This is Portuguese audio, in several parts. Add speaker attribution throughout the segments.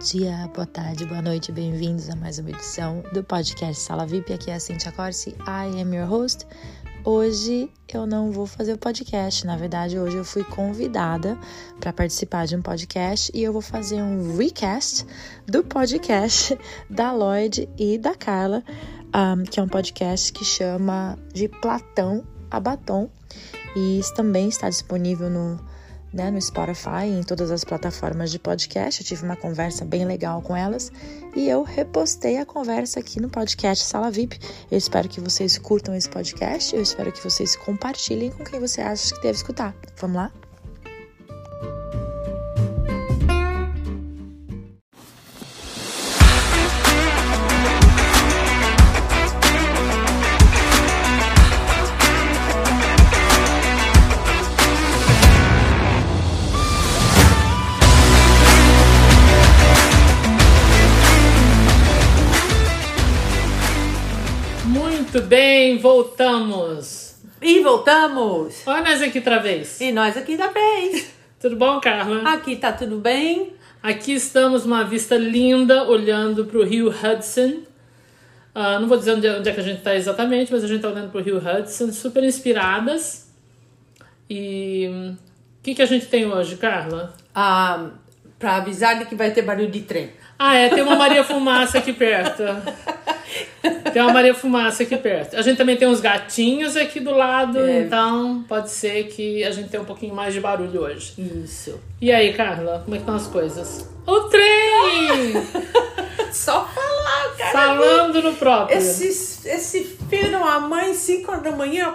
Speaker 1: dia, boa tarde, boa noite, bem-vindos a mais uma edição do podcast Sala VIP. Aqui é a Cintia Corsi, I am your host. Hoje eu não vou fazer o podcast, na verdade, hoje eu fui convidada para participar de um podcast e eu vou fazer um recast do podcast da Lloyd e da Carla, um, que é um podcast que chama de Platão a Batom e também está disponível no né, no Spotify e em todas as plataformas de podcast. Eu tive uma conversa bem legal com elas e eu repostei a conversa aqui no podcast Sala VIP. Eu espero que vocês curtam esse podcast, eu espero que vocês compartilhem com quem você acha que deve escutar. Vamos lá?
Speaker 2: Bem, voltamos.
Speaker 3: E voltamos!
Speaker 2: Olha nós aqui outra vez.
Speaker 3: E nós aqui da vez.
Speaker 2: Tudo bom, Carla?
Speaker 3: Aqui tá tudo bem?
Speaker 2: Aqui estamos uma vista linda olhando para o rio Hudson. Ah, não vou dizer onde é, onde é que a gente está exatamente, mas a gente está olhando para o rio Hudson, super inspiradas. E hum, o que, que a gente tem hoje, Carla?
Speaker 3: Ah, pra avisar de que vai ter barulho de trem.
Speaker 2: Ah, é, tem uma Maria Fumaça aqui perto. Tem uma Maria Fumaça aqui perto. A gente também tem uns gatinhos aqui do lado,
Speaker 3: É.
Speaker 2: então pode ser que a gente tenha um pouquinho mais de barulho hoje.
Speaker 3: Isso.
Speaker 2: E aí, Carla, como é que estão as coisas? O trem!
Speaker 3: Só falar, cara.
Speaker 2: Falando no próprio.
Speaker 3: Esse, esse filho uma mãe, 5 horas da manhã.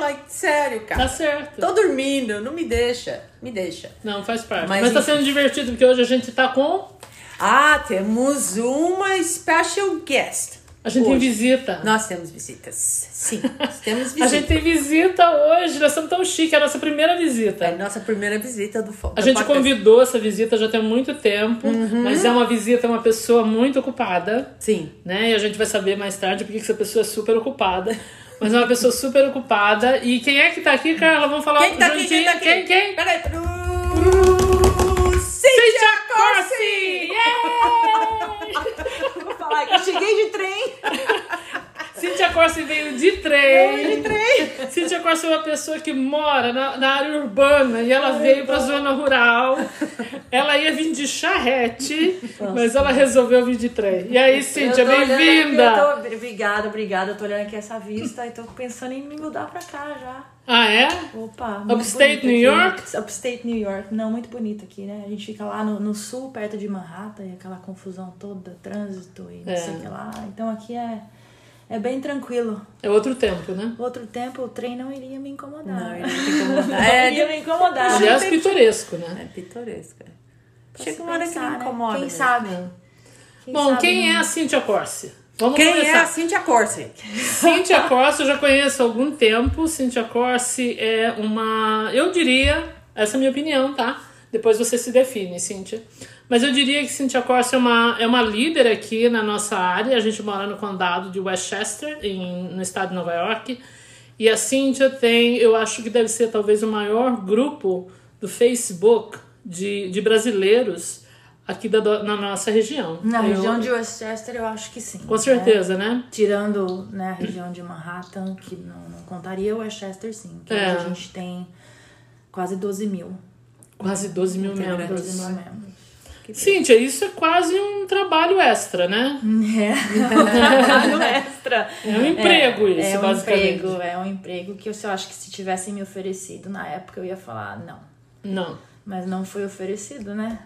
Speaker 3: Like, sério,
Speaker 2: Tá
Speaker 3: cara.
Speaker 2: certo.
Speaker 3: Tô dormindo, não me deixa. Me deixa.
Speaker 2: Não, faz parte.
Speaker 3: Mas
Speaker 2: Mas, tá sendo divertido porque hoje a gente tá com.
Speaker 3: Ah, temos uma special guest.
Speaker 2: A gente tem
Speaker 3: Hoje.
Speaker 2: visita.
Speaker 3: Nós temos visitas. Sim, nós temos
Speaker 2: A
Speaker 3: visitas.
Speaker 2: gente tem visita hoje, nós estamos tão chique, é a nossa primeira visita.
Speaker 3: É a nossa primeira visita do
Speaker 2: A gente
Speaker 3: podcast.
Speaker 2: convidou essa visita já tem muito tempo,
Speaker 3: Uhum.
Speaker 2: mas é uma visita, é uma pessoa muito ocupada,
Speaker 3: Sim.
Speaker 2: né? E a gente vai saber mais tarde porque que essa pessoa é super ocupada. Mas é uma pessoa super ocupada. E quem é que tá aqui, Carla? Vamos falar
Speaker 3: Quem que tá aqui?
Speaker 2: juntinho.
Speaker 3: Quem tá aqui?
Speaker 2: Quem? quem?
Speaker 3: Peraí.
Speaker 2: Corsi!
Speaker 3: Vou falar que eu cheguei de trem.
Speaker 2: Cíntia Corsi veio de trem.
Speaker 3: De trem.
Speaker 2: Cíntia Corsi é uma pessoa que mora na, na área urbana e ela veio pra zona rural. Ela ia vir de charrete, mas ela resolveu vir de trem. E aí,
Speaker 4: olhando
Speaker 2: bem-vinda!
Speaker 4: Obrigada, obrigada. Eu tô olhando aqui essa vista e tô pensando em me mudar pra cá já.
Speaker 2: Ah, é?
Speaker 4: Opa,
Speaker 2: Upstate New
Speaker 4: aqui.
Speaker 2: York?
Speaker 4: Upstate New York. Não, muito bonito aqui, né? A gente fica lá no, no sul, perto de Manhattan, e aquela confusão toda, trânsito e não
Speaker 2: É.
Speaker 4: sei o que lá. Então aqui é, é bem tranquilo.
Speaker 2: É outro tempo, né?
Speaker 4: Outro tempo o trem não iria me incomodar.
Speaker 3: Não, como mudar.
Speaker 4: Não
Speaker 3: É,
Speaker 4: iria me incomodar.
Speaker 2: Aliás, pitoresco, né?
Speaker 3: é pitoresco. é. Chega uma hora que não
Speaker 4: né?
Speaker 3: incomoda.
Speaker 4: Quem
Speaker 3: mesmo.
Speaker 4: sabe? Quem
Speaker 2: Bom,
Speaker 4: sabe
Speaker 2: quem
Speaker 4: não-
Speaker 2: é a Cíntia Corsi? Vamos
Speaker 3: Quem é
Speaker 2: começar.
Speaker 3: a Cíntia Corsi?
Speaker 2: Cíntia Corsi eu já conheço há algum tempo. Cíntia Corsi é uma. Eu diria, essa é a minha opinião, tá? Depois você se define, Cíntia. Mas eu diria que Cíntia Corsi é uma, é uma líder aqui na nossa área. A gente mora no condado de Westchester, em, no estado de Nova York. E a Cíntia tem, eu acho que deve ser talvez o maior grupo do Facebook de, de brasileiros aqui da, na nossa região.
Speaker 4: Na
Speaker 2: Eu-
Speaker 4: região de Westchester eu acho que sim.
Speaker 2: Com certeza, né?
Speaker 4: Tirando né, a região de Manhattan, que não, não contaria, Westchester sim. Que
Speaker 2: É.
Speaker 4: a gente tem quase 12 mil.
Speaker 2: Quase 12 mil membros.
Speaker 4: 12 mil membros.
Speaker 2: Cíntia, isso é quase um trabalho extra, né?
Speaker 4: É. Trabalho extra.
Speaker 2: É um emprego
Speaker 4: é,
Speaker 2: isso,
Speaker 4: é um
Speaker 2: basicamente.
Speaker 4: emprego, é um emprego que eu, eu acho que se tivessem me oferecido na época eu ia falar não.
Speaker 2: Não.
Speaker 4: Mas não foi oferecido, né?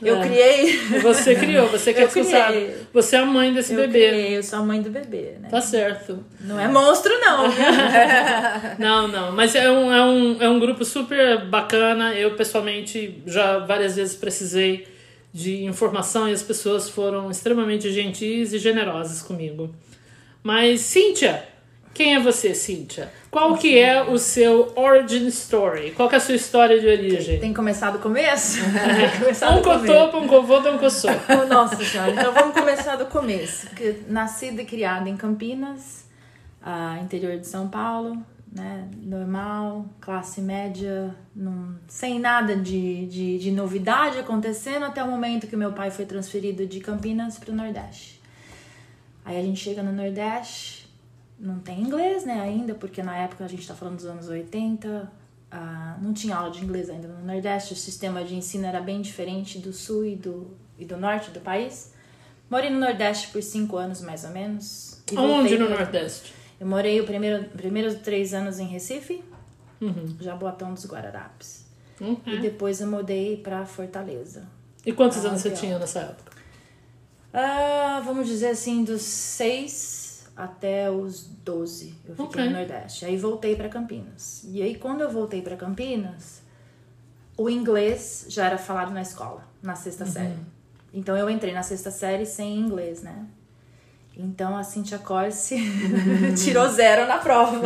Speaker 4: Eu
Speaker 2: É.
Speaker 4: criei.
Speaker 2: Você criou, você que é
Speaker 4: Eu criei.
Speaker 2: responsável. Você é a mãe desse
Speaker 4: Eu
Speaker 2: bebê.
Speaker 4: criei, eu sou a mãe do bebê, né?
Speaker 2: Tá certo.
Speaker 4: Não é monstro, não?
Speaker 2: Não, não. Mas é um, é, um, é um grupo super bacana. Eu, pessoalmente, já várias vezes precisei de informação e as pessoas foram extremamente gentis e generosas comigo. Mas, Cíntia, quem é você, Cíntia? Qual que é o seu origin story? Qual que é a sua história de origem?
Speaker 4: Tem que começar do começo? Começar
Speaker 2: Um cotô, um covô, um coçô.
Speaker 4: Nossa senhora, então vamos começar do começo. Nascida e criada em Campinas, ah, interior de São Paulo, né? Normal, classe média, num, sem nada de, de, de novidade acontecendo até o momento que meu pai foi transferido de Campinas para o Nordeste. Aí a gente chega no Nordeste, não tem inglês, né, ainda, porque na época a gente tá falando dos anos 80, ah, não tinha aula de inglês ainda no Nordeste, o sistema de ensino era bem diferente do sul e do, e do norte do país. Morei no Nordeste por cinco anos, mais ou menos. e
Speaker 2: Aonde
Speaker 4: voltei
Speaker 2: no
Speaker 4: pra-
Speaker 2: Nordeste?
Speaker 4: Eu morei o primeiro, primeiros três anos em Recife,
Speaker 2: Uhum.
Speaker 4: Jaboatão dos Guararapes.
Speaker 2: Ok.
Speaker 4: E depois eu mudei pra Fortaleza.
Speaker 2: E quantos
Speaker 4: Ah,
Speaker 2: anos você tinha nessa época?
Speaker 4: Ah, vamos dizer assim, dos seis até os 12 eu fiquei
Speaker 2: Ok.
Speaker 4: no Nordeste. Aí voltei pra Campinas. E aí quando eu voltei pra Campinas, o inglês já era falado na escola, na sexta série. Então eu entrei na sexta série sem inglês, né? Então a Cintia Corse tirou zero na prova.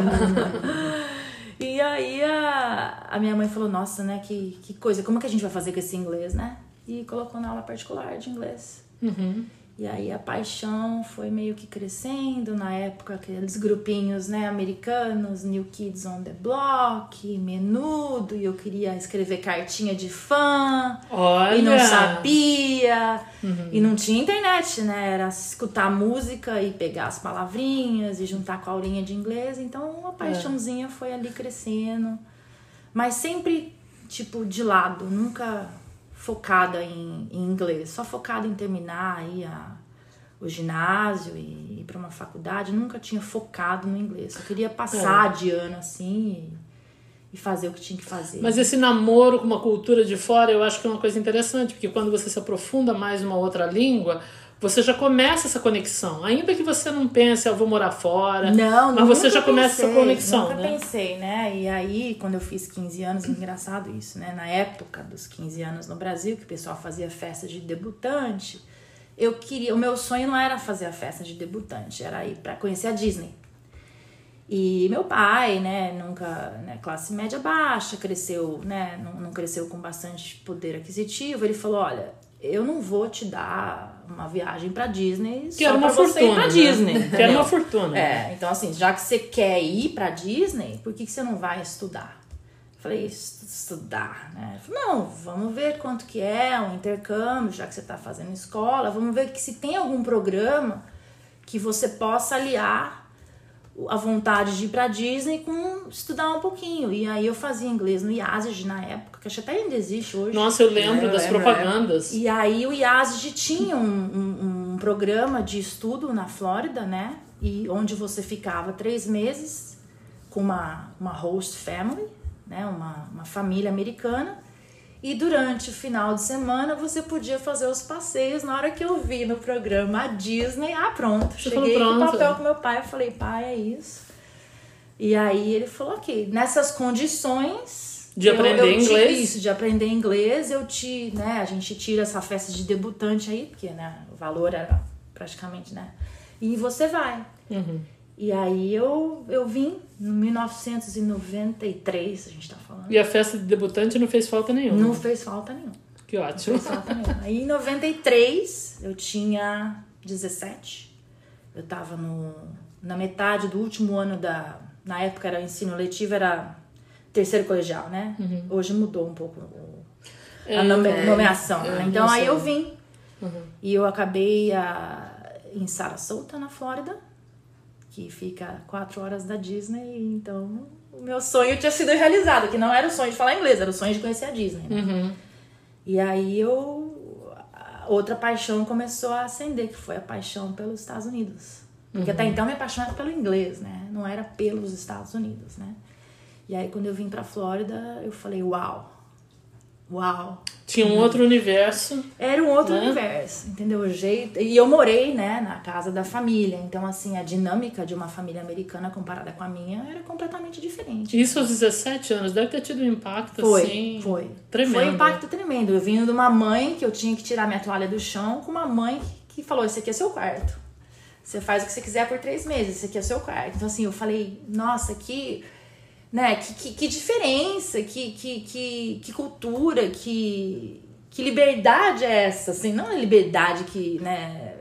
Speaker 4: e aí a, a minha mãe falou, nossa, né, que, que coisa, como que a gente vai fazer com esse inglês, né? E colocou na aula particular de inglês.
Speaker 2: Uhum.
Speaker 4: E aí a paixão foi meio que crescendo na época, aqueles grupinhos, né, americanos, New Kids on the Block, Menudo, e eu queria escrever cartinha de fã,
Speaker 2: Olha!
Speaker 4: e não sabia, e não tinha internet, né, era escutar música e pegar as palavrinhas e juntar com a aulinha de inglês, então a paixãozinha foi ali crescendo, mas sempre, tipo, de lado, nunca focada em, em inglês, só focada em terminar aí a, o ginásio e ir para uma faculdade, nunca tinha focado no inglês. Só queria passar de ano assim e, e fazer o que tinha que fazer.
Speaker 2: Mas esse namoro com uma cultura de fora, eu acho que é uma coisa interessante, porque quando você se aprofunda mais numa outra língua, você já começa essa conexão. Ainda que você não pense, eu vou morar fora.
Speaker 4: Não,
Speaker 2: mas você já começa
Speaker 4: pensei,
Speaker 2: essa conexão,
Speaker 4: Nunca
Speaker 2: né?
Speaker 4: pensei, né? E aí, quando eu fiz 15 anos, engraçado isso, né? Na época dos 15 anos no Brasil, que o pessoal fazia festa de debutante, eu queria. O meu sonho não era fazer a festa de debutante, era ir pra conhecer a Disney. E meu pai, né, nunca, né, classe média baixa, cresceu, né, não, não cresceu com bastante poder aquisitivo. Ele falou: Olha, eu não vou te dar uma viagem pra Disney
Speaker 2: Que era uma
Speaker 4: pra você ir
Speaker 2: fortuna.
Speaker 4: pra
Speaker 2: né?
Speaker 4: Disney.
Speaker 2: Que era uma fortuna.
Speaker 4: É, então assim, já que você quer ir pra Disney, por que, que você não vai estudar? Falei, "Estu- estudar, né? Falou, não, vamos ver quanto que é um intercâmbio, já que você tá fazendo escola, vamos ver que se tem algum programa que você possa aliar o- a vontade de ir pra Disney com estudar um pouquinho. E aí eu fazia inglês no IASIG na época, que acho que até ainda existe hoje.
Speaker 2: Nossa, eu lembro
Speaker 3: É,
Speaker 2: das
Speaker 3: lembro,
Speaker 2: propagandas.
Speaker 4: E aí o IASG tinha um, um, um programa de estudo na Flórida, né? E onde você ficava três meses com uma, uma host family, né? Uma, uma família americana. E durante o final de semana você podia fazer os passeios. Na hora que eu vi no programa a Disney, ah, pronto.
Speaker 2: Você
Speaker 4: Cheguei
Speaker 2: falou,
Speaker 4: com o
Speaker 2: pronto.
Speaker 4: papel com meu pai. Eu falei, pai, é isso. E aí ele falou, ok, nessas condições.
Speaker 2: De aprender
Speaker 4: eu, eu te-
Speaker 2: inglês?
Speaker 4: Isso, de aprender inglês, eu te, né, a gente tira essa festa de debutante aí, porque, né, o valor era praticamente, né, e você vai.
Speaker 2: Uhum.
Speaker 4: E aí eu, eu vim em 1993, a gente tá falando.
Speaker 2: E a festa de debutante não fez falta nenhuma.
Speaker 4: Não fez falta nenhuma.
Speaker 2: Que
Speaker 4: Não
Speaker 2: ótimo.
Speaker 4: fez falta nenhuma. Aí em 93 eu tinha 17. Eu tava no, na metade do último ano da. Na época era ensino letivo, era terceiro colegial, né? Hoje mudou um pouco o- a nome-
Speaker 3: é,
Speaker 4: nomeação.
Speaker 3: é,
Speaker 4: né? então
Speaker 2: não
Speaker 4: aí eu vim. E eu acabei ah, em Sarasota, na Flórida, que fica quatro horas da Disney. Então o meu sonho tinha sido realizado, que não era o sonho de falar inglês, era o sonho de conhecer a Disney. né?
Speaker 2: Uhum.
Speaker 4: E aí eu. Outra paixão começou a acender, que foi a paixão pelos Estados Unidos. Porque até então minha paixão era pelo inglês, né? Não era pelos Estados Unidos, né? E aí quando eu vim pra Flórida, eu falei, uau! Uau!
Speaker 2: Tinha um outro universo.
Speaker 4: Era um outro
Speaker 2: Né?
Speaker 4: universo, entendeu? O jeito. E eu morei, né, na casa da família. Então, assim, a dinâmica de uma família americana comparada com a minha era completamente diferente.
Speaker 2: Isso aos 17 anos deve ter tido um impacto
Speaker 4: Foi,
Speaker 2: assim.
Speaker 4: foi.
Speaker 2: Tremendo.
Speaker 4: Foi um impacto tremendo. Eu vindo de uma mãe que eu tinha que tirar minha toalha do chão, com uma mãe que falou: Esse aqui é seu quarto. Você faz o que você quiser por três meses, esse aqui é seu quarto. Então, assim, eu falei: Nossa, que. Né, que, que, que diferença, que, que, que, que cultura, que, que liberdade é essa? Assim, não é liberdade que, né.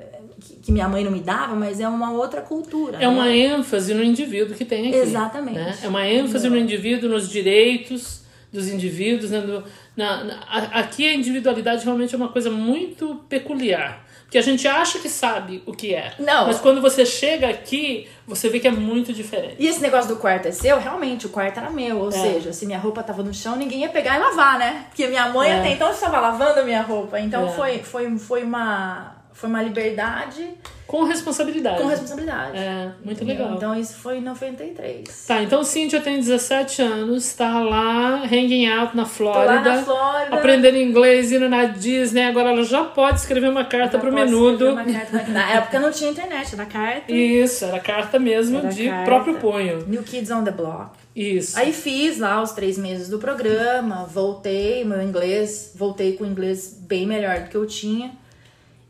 Speaker 4: que, que minha mãe não me dava, mas é uma outra cultura.
Speaker 2: É
Speaker 4: né?
Speaker 2: uma ênfase no indivíduo que tem aqui.
Speaker 4: Exatamente.
Speaker 2: né? É uma ênfase no indivíduo, nos direitos dos indivíduos. Né? Na- na- aqui a individualidade realmente é uma coisa muito peculiar. Porque a gente acha que sabe o que é.
Speaker 4: Não.
Speaker 2: Mas quando você chega aqui, você vê que é muito diferente.
Speaker 4: E esse negócio do quarto é seu, realmente, o quarto era meu. Ou seja, se minha roupa tava no chão, ninguém ia pegar e lavar, né? Porque minha mãe
Speaker 2: É.
Speaker 4: até então estava lavando a minha roupa. Então
Speaker 2: É.
Speaker 4: foi, foi, foi, uma, foi uma liberdade
Speaker 2: Com responsabilidade.
Speaker 4: com responsabilidade.
Speaker 2: É, muito
Speaker 4: Entendeu?
Speaker 2: legal.
Speaker 4: Então isso foi em 93.
Speaker 2: Tá, então Cíntia tem 17 anos, tá lá hanging out na
Speaker 4: Tô
Speaker 2: Flórida.
Speaker 4: lá na Flórida.
Speaker 2: Aprendendo inglês, indo na Disney, agora ela já pode escrever uma carta
Speaker 4: Já
Speaker 2: pro menudo.
Speaker 4: uma carta. Na época não tinha internet, era carta.
Speaker 2: Isso, era carta mesmo
Speaker 4: Era
Speaker 2: de
Speaker 4: carta.
Speaker 2: próprio punho.
Speaker 4: New Kids on the Block.
Speaker 2: Isso.
Speaker 4: Aí fiz lá os três meses do programa, voltei, meu inglês, voltei com o inglês bem melhor do que eu tinha.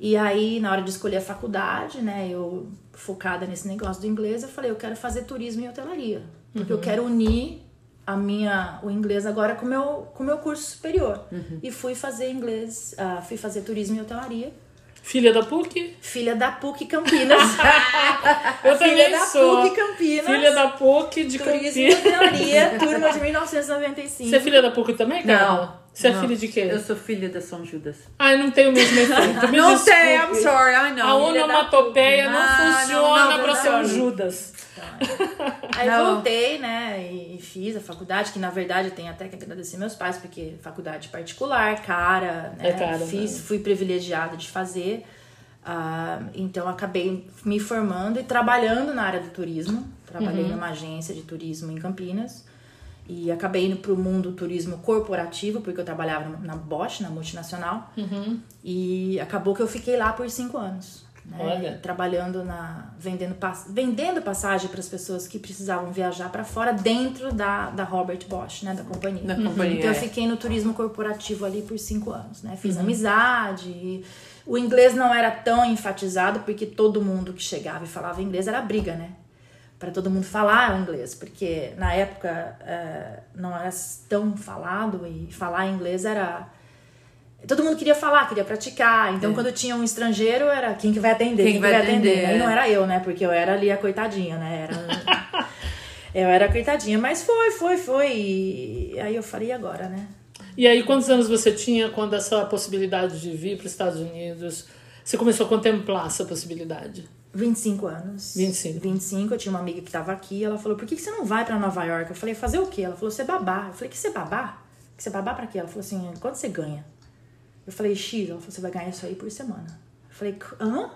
Speaker 4: E aí, na hora de escolher a faculdade, né, eu focada nesse negócio do inglês, eu falei, eu quero fazer turismo e hotelaria. Porque eu quero unir a minha, o inglês agora com o meu, com meu curso superior. E fui fazer inglês, ah, fui fazer turismo e hotelaria.
Speaker 2: Filha da PUC?
Speaker 4: Filha da PUC Campinas.
Speaker 2: Eu
Speaker 4: Filha
Speaker 2: também
Speaker 4: da
Speaker 2: sou.
Speaker 4: PUC Campinas.
Speaker 2: Filha da PUC de
Speaker 4: Turismo e
Speaker 2: Campinas.
Speaker 4: hotelaria, turma de 1995.
Speaker 2: Você é filha da PUC também, Carla? Você é
Speaker 3: Não.
Speaker 2: filha de quê?
Speaker 3: Eu sou filha da São Judas.
Speaker 2: Ai, não tem o mesmo efeito. Me
Speaker 3: não
Speaker 2: desculpe.
Speaker 3: sei, I'm sorry, I know.
Speaker 2: A onomatopeia não,
Speaker 3: Ah, não,
Speaker 2: funciona
Speaker 3: não,
Speaker 2: pra
Speaker 3: não,
Speaker 2: São
Speaker 3: não.
Speaker 2: Judas.
Speaker 4: Aí
Speaker 3: Não.
Speaker 4: voltei, né, e fiz a faculdade, que na verdade eu tenho até que agradecer meus pais, porque faculdade particular, cara, né?
Speaker 2: É cara,
Speaker 4: fiz,
Speaker 2: né?
Speaker 4: fui privilegiada de fazer. ah, então acabei me formando e trabalhando na área do turismo. Trabalhei numa agência de turismo em Campinas. E acabei indo pro mundo do turismo corporativo, porque eu trabalhava na Bosch, na multinacional. E acabou que eu fiquei lá por cinco anos. né,
Speaker 2: Olha.
Speaker 4: Trabalhando na. vendendo, pass- vendendo passagem para as pessoas que precisavam viajar para fora dentro da, da Robert Bosch, né? Da companhia.
Speaker 3: Da companhia,
Speaker 4: Então eu
Speaker 3: é.
Speaker 4: fiquei no turismo corporativo ali por cinco anos, né? Fiz amizade. e O inglês não era tão enfatizado, porque todo mundo que chegava e falava inglês era briga, né? Para todo mundo falar inglês, porque na época eh, não era tão falado e falar inglês era. Todo mundo queria falar, queria praticar. Então, quando tinha um estrangeiro, era quem que vai atender, quem, que vai atender. Aí
Speaker 3: é.
Speaker 4: não era eu, né? Porque eu era ali a coitadinha, né? Era... eu era a coitadinha. Mas foi, foi, foi. E aí eu falei, agora, né?
Speaker 2: E aí, quantos anos você tinha quando essa possibilidade de vir para os Estados Unidos? Você começou a contemplar essa possibilidade?
Speaker 4: 25 anos.
Speaker 2: 25.
Speaker 4: 25, eu tinha uma amiga que tava aqui, ela falou, por que, que você não vai pra Nova York? Eu falei, fazer o quê? Ela falou, você babá. Eu falei, que você babá? Que você babá pra quê? Ela falou assim, quanto você ganha? Eu falei, X. Ela falou, você vai ganhar isso aí por semana. Eu falei, hã? Ela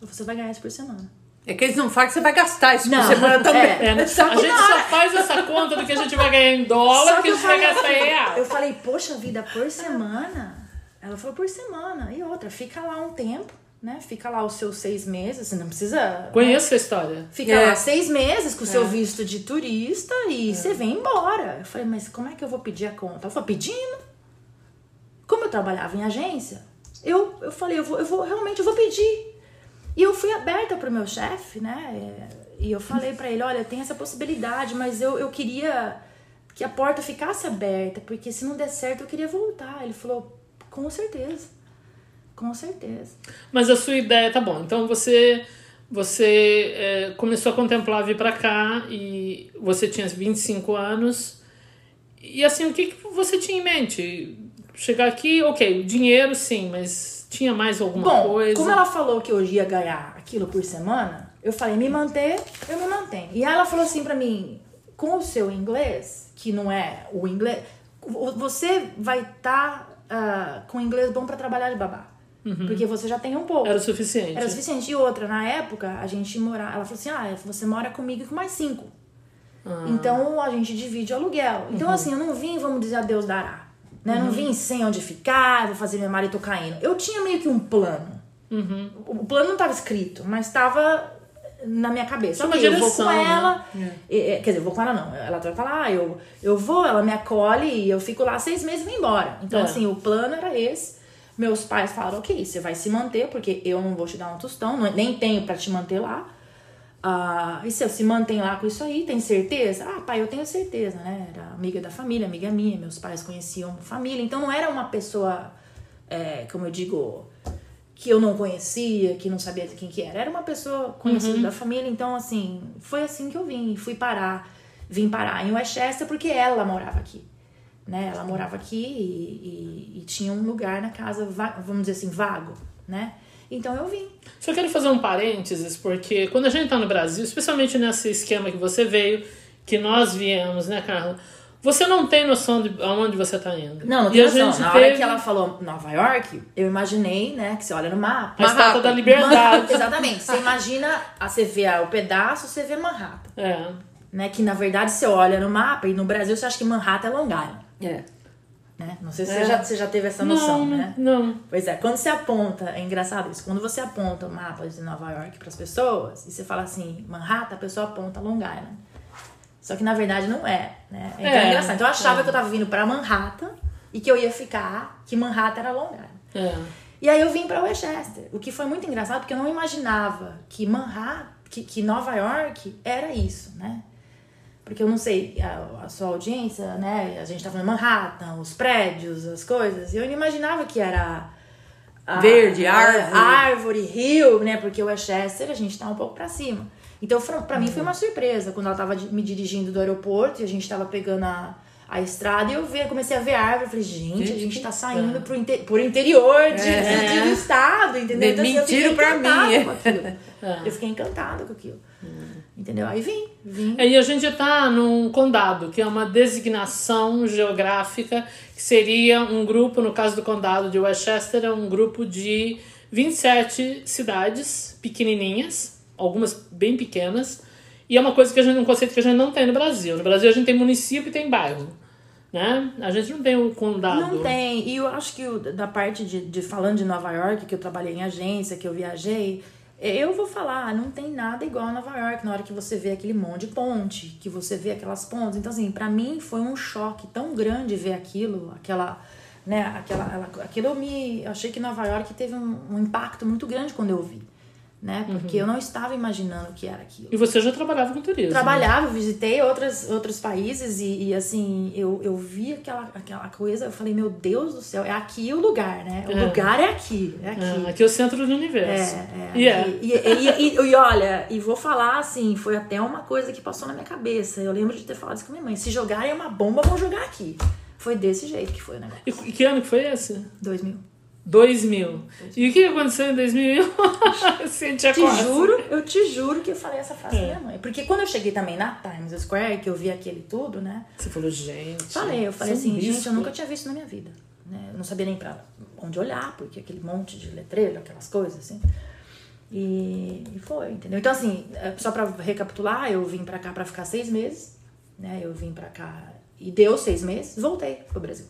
Speaker 4: falou, você vai ganhar isso por semana.
Speaker 3: É que eles não falam que você vai gastar isso
Speaker 4: Não,
Speaker 3: por semana também.
Speaker 4: é.
Speaker 2: É, né?
Speaker 4: Só
Speaker 2: a
Speaker 4: que
Speaker 2: gente
Speaker 4: na
Speaker 2: só faz essa conta do que a gente vai ganhar em dólar,
Speaker 4: Só
Speaker 2: que a
Speaker 4: eu
Speaker 2: gente vai
Speaker 4: falei
Speaker 2: gastar em real.
Speaker 4: Eu falei, poxa vida, por semana? Ela falou, por semana. E outra, fica lá um tempo, né? Fica lá os seus seis meses, você não precisa...
Speaker 2: Conheço essa história.
Speaker 4: Fica
Speaker 3: É.
Speaker 4: lá seis meses com o seu visto de turista e você vem embora. Eu falei, mas como é que eu vou pedir a conta? Ela falou, pedindo. Como eu trabalhava em agência, eu, eu falei, eu vou, eu vou realmente eu vou pedir. E eu fui aberta pro meu chefe, né? É, E eu falei pra ele, olha, tem essa possibilidade, mas eu, eu queria que a porta ficasse aberta, porque se não der certo eu queria voltar. Ele falou, com certeza. Com certeza.
Speaker 2: Mas a sua ideia, tá bom. Então você você é, começou a contemplar vir pra cá e você tinha 25 anos. E assim, o que, que você tinha em mente? Chegar aqui, ok, dinheiro sim, mas tinha mais alguma
Speaker 4: Bom,
Speaker 2: coisa?
Speaker 4: como ela falou que eu ia ganhar aquilo por semana, eu falei, me manter, eu me mantenho. E ela falou assim pra mim, com o seu inglês, que não é o inglês, vo- você vai estar com inglês bom pra trabalhar de babá. Porque você já tem um pouco.
Speaker 2: Era o suficiente.
Speaker 4: Era o suficiente. E outra, na época, a gente morava. Ela falou assim: ah, você mora comigo e com mais cinco.
Speaker 2: Ah.
Speaker 4: Então a gente divide o aluguel. Então,
Speaker 2: Uhum.
Speaker 4: assim, eu não vim, vamos dizer, a Deus dará. Né? Não vim sem onde ficar, vou fazer meu marido caindo. Eu tinha meio que um plano.
Speaker 2: Uhum.
Speaker 4: O plano não estava escrito, mas estava na minha cabeça.
Speaker 2: Tinha uma
Speaker 4: Ok, eu vou
Speaker 2: direção,
Speaker 4: com
Speaker 2: né?
Speaker 4: ela. e- quer dizer, eu vou com ela não. Ela vai lá, eu, eu vou, ela me acolhe e eu fico lá seis meses e vou embora. Então,
Speaker 2: É.
Speaker 4: assim, o plano era esse. Meus pais falaram, ok, você vai se manter, porque eu não vou te dar um tostão, nem tenho pra te manter lá. Ah, e se eu se mantém lá com isso aí, tem certeza? Ah, pai, eu tenho certeza, né? Era amiga da família, amiga minha, meus pais conheciam família, então não era uma pessoa, é, como eu digo, que eu não conhecia, que não sabia de quem que era. Era uma pessoa conhecida da família, então assim, foi assim que eu vim, fui parar, vim parar em Westchester porque ela morava aqui. Né? Ela morava aqui e, e- e tinha um lugar na casa, va- vamos dizer assim, vago, né? Então eu vim.
Speaker 2: Só quero fazer um parênteses, porque quando a gente tá no Brasil, especialmente nesse esquema que você veio, que nós viemos, né, Carla? Você não tem noção de aonde você tá indo.
Speaker 4: Não, não tem noção. Na hora
Speaker 2: teve
Speaker 4: que ela falou Nova York, eu imaginei, né, que você olha no mapa.
Speaker 2: a estátua da liberdade.
Speaker 4: Exatamente. Você imagina, você vê o pedaço, você vê Manhattan.
Speaker 2: É.
Speaker 4: Né? Que na verdade você olha no mapa e no Brasil você acha que Manhattan é Long Island.
Speaker 3: É.
Speaker 4: Né? Não sei se
Speaker 2: É.
Speaker 4: você, já, você já teve essa noção,
Speaker 2: não,
Speaker 4: né?
Speaker 2: não.
Speaker 4: Pois é, quando você aponta, é engraçado isso, quando você aponta o mapa de Nova York para as pessoas e você fala assim, Manhattan, a pessoa aponta Long Island. Só que na verdade não é, né? Então é,
Speaker 2: É,
Speaker 4: engraçado. Então eu achava
Speaker 2: é.
Speaker 4: que eu tava vindo para Manhattan e que eu ia ficar, que Manhattan era Long Island.
Speaker 2: É.
Speaker 4: E aí eu vim pra Westchester, o que foi muito engraçado porque eu não imaginava que Manhattan, que, que Nova York era isso, né? Porque eu não sei, a, a sua audiência, né? A gente tá falando Manhattan, os prédios, as coisas. E eu não imaginava que era. a-
Speaker 3: Verde,
Speaker 4: a-
Speaker 3: árvore.
Speaker 4: árvore, rio, né? Porque o Westchester a gente tá um pouco pra cima. Então, pra mim foi uma surpresa quando ela tava de- me dirigindo do aeroporto e a gente tava pegando a, a estrada e eu vi, comecei a ver árvore. Eu falei, gente, a
Speaker 3: Gente,
Speaker 4: tá saindo pro, inte, por interior de,
Speaker 3: É.
Speaker 4: de- do estado, entendeu? Então, assim, eu fiquei
Speaker 3: Mentiram pra
Speaker 4: encantada
Speaker 3: mim.
Speaker 4: com aquilo. Eu fiquei encantada com aquilo. Entendeu? Aí vim, vim.
Speaker 2: Aí a gente tá num condado, que é uma designação geográfica, que seria um grupo, no caso do condado de Westchester, é um grupo de 27 cidades pequenininhas, algumas bem pequenas, e é uma coisa que a gente, um conceito que a gente não tem no Brasil. No Brasil a gente tem município e tem bairro, né? A gente não tem um condado.
Speaker 4: Não tem. E eu acho que da parte de, de falando de Nova York, que eu trabalhei em agência, que eu viajei, eu vou falar, não tem nada igual a Nova York na hora que você vê aquele monte de ponte, que você vê aquelas pontes. Então, assim, pra mim foi um choque tão grande ver aquilo, aquela. Né, aquela, ela- aquilo eu me. Eu achei que Nova York teve um, um impacto muito grande quando eu vi. Né? Porque eu não estava imaginando o que era aquilo.
Speaker 2: E você já trabalhava com turismo.
Speaker 4: Trabalhava, visitei outras, outros países e, e, assim, eu, eu vi aquela, aquela coisa, eu falei, meu Deus do céu, é aqui o lugar, né? O
Speaker 2: É.
Speaker 4: lugar é aqui, é
Speaker 2: É,
Speaker 4: aqui.
Speaker 2: aqui é o centro do universo.
Speaker 4: É, é,
Speaker 2: E é.
Speaker 4: aqui. E, e, e, e olha, e vou falar assim, foi até uma coisa que passou na minha cabeça. Eu lembro de ter falado isso com minha mãe. Se jogarem uma bomba, vão jogar aqui. Foi desse jeito que foi o negócio.
Speaker 2: E, e que ano que foi esse?
Speaker 4: 2000.
Speaker 2: 2000. E o que aconteceu em 2001? Cintia
Speaker 4: Te juro, eu te juro que eu falei essa frase
Speaker 2: É.
Speaker 4: pra minha mãe. Porque quando eu cheguei também na Times Square, que eu vi aquele tudo, né?
Speaker 2: Você falou, gente.
Speaker 4: Falei, eu falei
Speaker 2: é
Speaker 4: assim, gente,
Speaker 2: risco.
Speaker 4: eu nunca tinha visto na minha vida. Né? Eu não sabia nem pra onde olhar, porque aquele monte de letreiro, aquelas coisas, assim. E, e foi, entendeu? Então, assim, é, só pra recapitular, eu vim pra cá pra ficar seis meses, né? Eu vim pra cá e deu seis meses, voltei pro Brasil.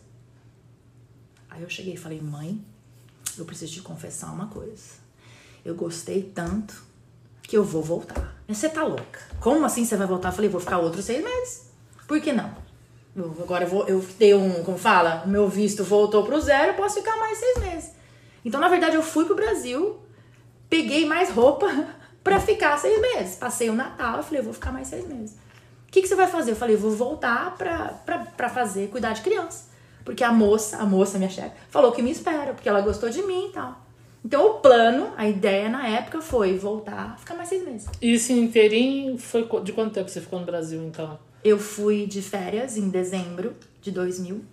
Speaker 4: Aí eu cheguei e falei, mãe, eu preciso te confessar uma coisa. Eu gostei tanto que eu vou voltar. Você tá louca? Como assim você vai voltar? Eu falei, vou ficar outros seis meses. Por que não? Eu- agora eu vou, eu dei um, como fala, o meu visto voltou pro zero, eu posso ficar mais seis meses. Então, na verdade, eu fui pro Brasil, peguei mais roupa pra ficar seis meses. Passei o Natal, eu falei, eu vou ficar mais seis meses. O que, que você vai fazer? Eu falei, vou voltar pra, pra, pra fazer, cuidar de criança. Porque a moça, a moça, minha chefe, falou que me espera, porque ela gostou de mim e tal. Então, o plano, a ideia na época foi voltar, ficar mais seis meses.
Speaker 2: E esse inteirinho foi de quanto tempo você ficou no Brasil, então?
Speaker 4: Eu fui de férias em dezembro de 2000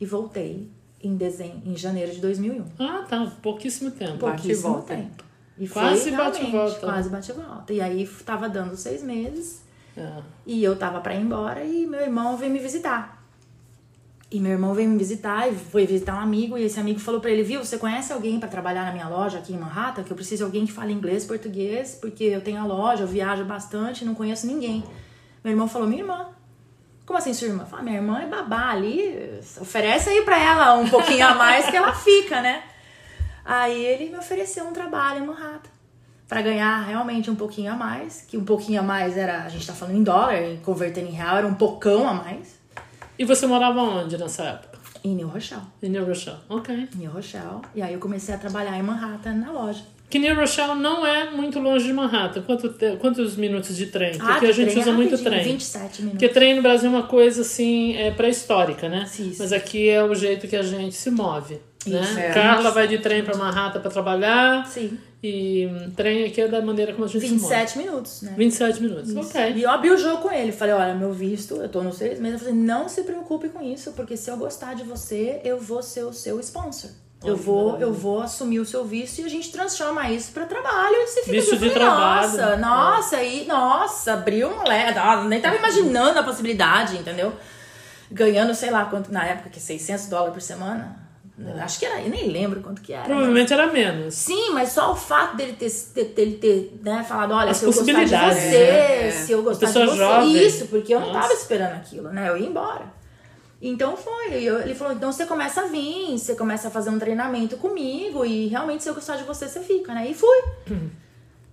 Speaker 4: e voltei em, dezem... em janeiro de 2001.
Speaker 2: Ah, tá. Pouquíssimo tempo.
Speaker 3: Bate e
Speaker 4: Pouquíssimo
Speaker 3: volta.
Speaker 4: tempo. E
Speaker 2: Quase
Speaker 4: foi
Speaker 2: bate e volta.
Speaker 4: Quase bate e volta. E aí tava dando seis meses
Speaker 2: É.
Speaker 4: e eu tava pra ir embora e meu irmão veio me visitar. E meu irmão veio me visitar e foi visitar um amigo e esse amigo falou pra ele, viu, você conhece alguém pra trabalhar na minha loja aqui em Manhattan? Que eu preciso de alguém que fale inglês, português, porque eu tenho a loja, eu viajo bastante não conheço ninguém. Meu irmão falou, minha irmã. Como assim, sua irmã? Fala, minha irmã é babá ali, oferece aí pra ela um pouquinho a mais que ela fica, né? Aí ele me ofereceu um trabalho em Manhattan pra ganhar realmente um pouquinho a mais, que um pouquinho a mais era, a gente tá falando em dólar, e convertendo em real era um pocão a mais,
Speaker 2: E você morava onde nessa época?
Speaker 4: em New Rochelle.
Speaker 2: Em New Rochelle. Ok.
Speaker 4: New Rochelle. E aí eu comecei a trabalhar em Manhattan na loja.
Speaker 2: Que New Rochelle não é muito longe de Manhattan. Quanto te- Quantos minutos de trem? Porque
Speaker 4: Ah,
Speaker 2: aqui a gente
Speaker 4: é
Speaker 2: usa muito
Speaker 4: rapidinho,
Speaker 2: trem.
Speaker 4: 27 minutos.
Speaker 2: Porque trem no Brasil é uma coisa assim, é pré-histórica, né?
Speaker 4: Sim, sim.
Speaker 2: Mas aqui é o jeito que a gente se move. Né?
Speaker 4: Isso,
Speaker 3: é.
Speaker 2: Carla vai de trem para Manhattan para trabalhar.
Speaker 4: Sim.
Speaker 2: E trem aqui é da maneira como a gente se move.
Speaker 4: 27 minutos, né?
Speaker 2: 27 minutos. Ok.
Speaker 4: E eu abri o jogo com ele. Falei, olha, meu visto, eu tô nos seis meses. Eu falei, não se preocupe com isso, porque se eu gostar de você, eu vou ser o seu sponsor. Eu vou, eu vou assumir o seu visto e a gente transforma isso pra trabalho. E você fica
Speaker 2: Visto de trabalho.
Speaker 4: Nossa, nossa, e nossa, abriu um leque. Nem tava imaginando a possibilidade, entendeu? Ganhando, sei lá quanto, na época, que 600 dólares por semana. Acho que era, eu nem lembro quanto que era.
Speaker 2: Provavelmente era menos.
Speaker 4: Sim, mas só o fato dele ter, ter, dele ter né, falado, olha,
Speaker 2: As
Speaker 4: se eu gostar de você?
Speaker 3: É.
Speaker 4: se eu gostar de você.
Speaker 2: jovem.
Speaker 4: Isso, porque eu não
Speaker 2: Nossa.
Speaker 4: tava esperando aquilo, né? Eu ia embora. Então foi. Ele falou, então você começa a vir, você começa a fazer um treinamento comigo e realmente se eu gostar de você, você fica, né? E fui.
Speaker 2: Hum.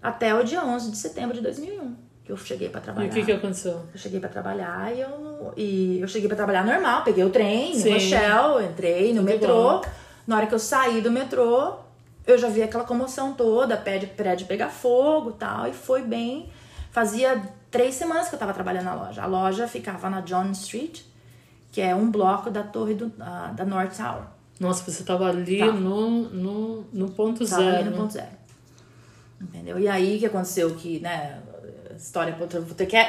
Speaker 4: Até o dia 11 de setembro de 2001, que eu cheguei pra
Speaker 2: E
Speaker 4: trabalhar.
Speaker 2: o que, que aconteceu?
Speaker 4: Eu cheguei pra trabalhar e eu, e eu cheguei pra trabalhar normal. Peguei o trem
Speaker 2: Sim.
Speaker 4: no Rochelle, entrei no
Speaker 2: Tudo
Speaker 4: metrô.
Speaker 2: bom.
Speaker 4: Na hora que eu saí do metrô, eu já vi aquela comoção toda, prédio, prédio pegar fogo e tal. E foi bem. Fazia três semanas que eu tava trabalhando na loja. A loja ficava na John Street, que é um bloco da torre do, ah, da North Tower.
Speaker 2: Nossa, você tava ali
Speaker 4: Tá.
Speaker 2: no, no, no ponto
Speaker 4: Tava
Speaker 2: zero.
Speaker 4: ali no ponto zero. Entendeu? E aí que aconteceu que, né, história para outro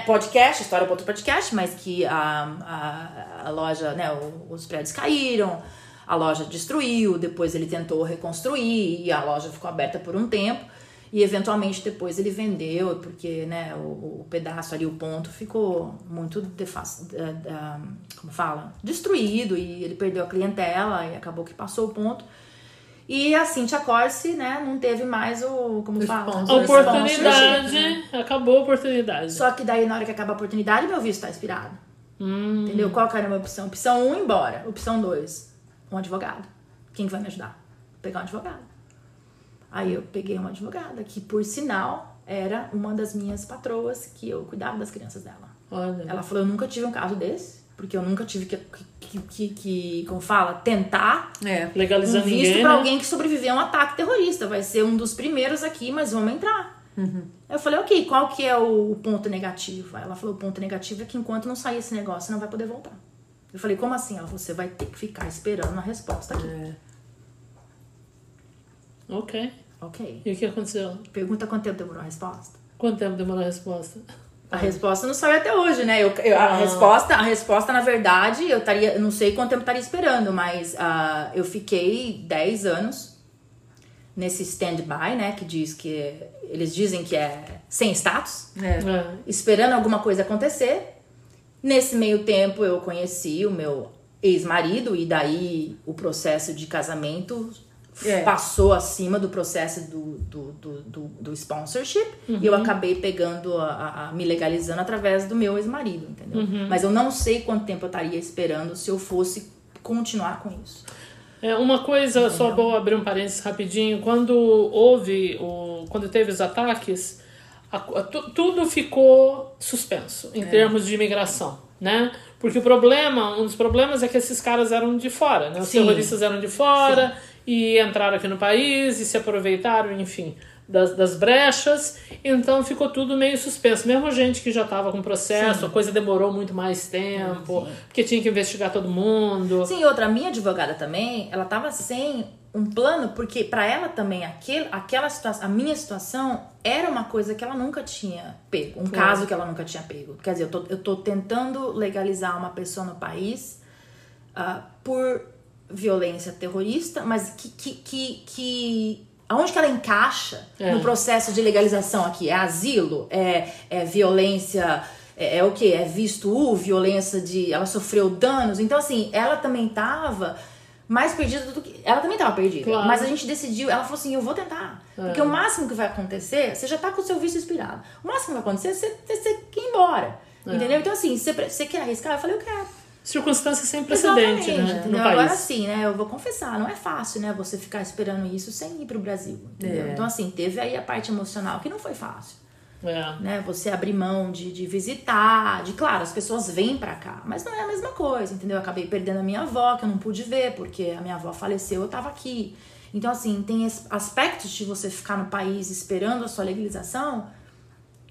Speaker 4: podcast, história para outro podcast, mas que a, a, a loja, né, os prédios caíram, a loja destruiu, depois ele tentou reconstruir e a loja ficou aberta por um tempo. E eventualmente depois ele vendeu, porque né, o, o pedaço ali, o ponto, ficou muito defac... da- da- como fala? Destruído e ele perdeu a clientela e acabou que passou o ponto. E a Cintia Corse, né, não teve mais o. Como fala?
Speaker 2: oportunidade, acabou a oportunidade.
Speaker 4: Só que daí, na hora que acaba a oportunidade, meu visto tá expirado.
Speaker 2: Hum,
Speaker 4: Entendeu? Qual que era a minha opção? Opção 1, um, embora. Opção 2, um advogado. Quem que vai me ajudar? Vou pegar um advogado. Aí eu peguei uma advogada, que por sinal era uma das minhas patroas, que eu cuidava das crianças dela.
Speaker 2: olha.
Speaker 4: Ela falou: eu nunca tive um caso desse, porque eu nunca tive que, que, que, que como fala, tentar
Speaker 3: É.
Speaker 4: um
Speaker 2: legalizando
Speaker 4: visto
Speaker 2: ninguém,
Speaker 4: pra
Speaker 2: né?
Speaker 4: alguém que sobreviveu a um ataque terrorista. Vai ser um dos primeiros aqui, mas vamos entrar. Eu falei, ok, qual que é o ponto negativo? Aí ela falou, o ponto negativo é que enquanto não sair esse negócio, você não vai poder voltar. Eu falei, como assim? Ela falou, você vai ter que ficar esperando a resposta aqui.
Speaker 2: É. Ok.
Speaker 4: Ok.
Speaker 2: E o que aconteceu?
Speaker 4: Pergunta quanto tempo demorou a resposta.
Speaker 2: Quanto tempo demorou a resposta?
Speaker 4: A resposta não saiu até hoje, né? Eu, eu- a,
Speaker 2: Ah.
Speaker 4: resposta, a resposta, na verdade, eu estaria. Não sei quanto tempo estaria esperando, mas ah, eu fiquei 10 anos nesse stand-by, né? Que diz que. Eles dizem que é sem status,
Speaker 3: É.
Speaker 2: É.
Speaker 4: esperando alguma coisa acontecer. Nesse meio tempo eu conheci o meu ex-marido, e daí o processo de casamento
Speaker 3: É.
Speaker 4: passou acima do processo do, do, do, do, do sponsorship e eu acabei pegando, a, a- a- me legalizando através do meu ex-marido, entendeu? Mas eu não sei quanto tempo eu estaria esperando se eu fosse continuar com isso.
Speaker 2: É, uma coisa, só vou abrir um parênteses rapidinho. Quando houve, o, quando teve os ataques, a- a- tu- tudo ficou suspenso em termos de imigração, né? Porque o problema, um dos problemas é que esses caras eram de fora, né? Os
Speaker 4: Sim.
Speaker 2: terroristas eram de fora e entraram aqui no país e se aproveitaram, enfim, das, das brechas. Então ficou tudo meio suspenso. Mesmo gente que já estava com processo, a coisa demorou muito mais tempo, porque tinha que investigar todo mundo.
Speaker 4: Sim, outra, a minha advogada também, ela tava sem um plano, porque pra ela também, aquele, aquela situação, a minha situação era uma coisa que ela nunca tinha pego, um caso que ela nunca tinha pego. Quer dizer, eu tô, eu tô tentando legalizar uma pessoa no país ah, por violência terrorista, mas que, que, que, que aonde que ela encaixa
Speaker 2: É.
Speaker 4: no processo de legalização aqui? É asilo? É, é violência? É, é o que? É visto U, violência de. Ela sofreu danos. Então, assim, ela também tava mais perdida do que. Ela também tava perdida.
Speaker 2: Claro.
Speaker 4: Mas a gente decidiu, ela falou assim: eu vou tentar. Porque o máximo que vai acontecer, você já tá com o seu visto expirado. O máximo que vai acontecer é você, você, você ir embora. Entendeu? Então, assim, você, você quer arriscar? Eu falei, eu quero.
Speaker 2: Circunstâncias sem precedente,
Speaker 4: Exatamente,
Speaker 2: né? No
Speaker 4: Agora
Speaker 2: país.
Speaker 4: sim, né? Eu vou confessar, não é fácil, né? Você ficar esperando isso sem ir pro Brasil, entendeu?
Speaker 3: É.
Speaker 4: Então, assim, teve aí a parte emocional que não foi fácil,
Speaker 2: É.
Speaker 4: né? Você abrir mão de, de visitar, de, claro, as pessoas vêm pra cá, mas não é a mesma coisa, entendeu? Eu acabei perdendo a minha avó, que eu não pude ver, porque a minha avó faleceu, eu tava aqui. Então, assim, tem aspectos de você ficar no país esperando a sua legalização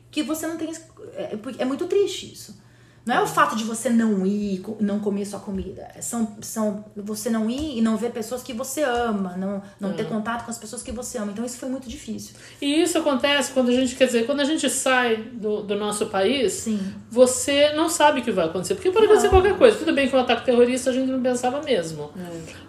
Speaker 4: que você não tem. É, é muito triste isso. Não é o fato de você não ir, não comer sua comida. São, são você não ir e não ver pessoas que você ama, não, não
Speaker 2: É.
Speaker 4: ter contato com as pessoas que você ama. Então isso foi muito difícil.
Speaker 2: E isso acontece quando a gente, quer dizer, quando a gente sai do, do nosso país,
Speaker 4: Sim.
Speaker 2: você não sabe o que vai acontecer. Porque pode acontecer qualquer coisa. Tudo bem que um ataque terrorista a gente não pensava mesmo.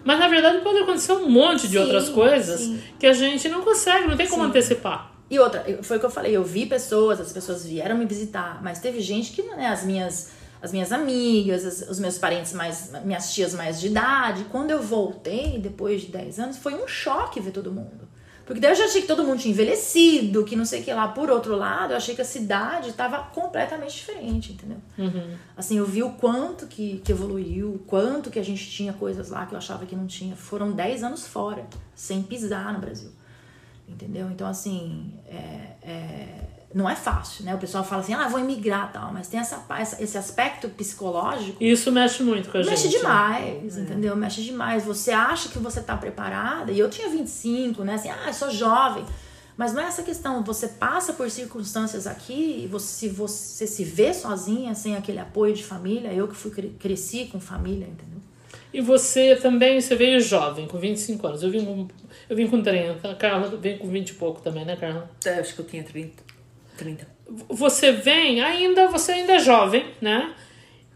Speaker 2: Mas na verdade pode acontecer um monte de
Speaker 4: Sim,
Speaker 2: outras coisas
Speaker 4: sim.
Speaker 2: que a gente não consegue, não tem como
Speaker 4: Sim.
Speaker 2: antecipar.
Speaker 4: E outra, foi o que eu falei, eu vi pessoas, as pessoas vieram me visitar, mas teve gente que, né, as minhas, as minhas amigas, as- os meus parentes mais, minhas tias mais de idade, quando eu voltei, depois de 10 anos, foi um choque ver todo mundo. Porque daí eu já achei que todo mundo tinha envelhecido, que não sei o que lá. Por outro lado, eu achei que a cidade estava completamente diferente, entendeu? Assim, eu vi o quanto que, que evoluiu, o quanto que a gente tinha coisas lá que eu achava que não tinha. Foram 10 anos fora, sem pisar no Brasil. Entendeu? Então, assim, é, é, não é fácil, né? O pessoal fala assim, ah, vou emigrar e tal, mas tem essa, esse aspecto psicológico.
Speaker 2: Isso mexe muito com a
Speaker 4: Mexe
Speaker 2: gente. né?
Speaker 4: demais, entendeu? Mexe demais. Você acha que você tá preparada, e eu tinha 25, né? Assim, ah, eu sou jovem. Mas não é essa questão. Você passa por circunstâncias aqui, e você, se você se vê sozinha, sem aquele apoio de família, eu que fui cre- cresci com família, entendeu?
Speaker 2: E você também, você veio jovem, com 25 anos. Eu vim com, eu vim com 30. A Carla veio com 20 e pouco também, né, Carla?
Speaker 3: É, Acho que eu tinha 30. 30.
Speaker 2: Você vem ainda, você ainda é jovem, né?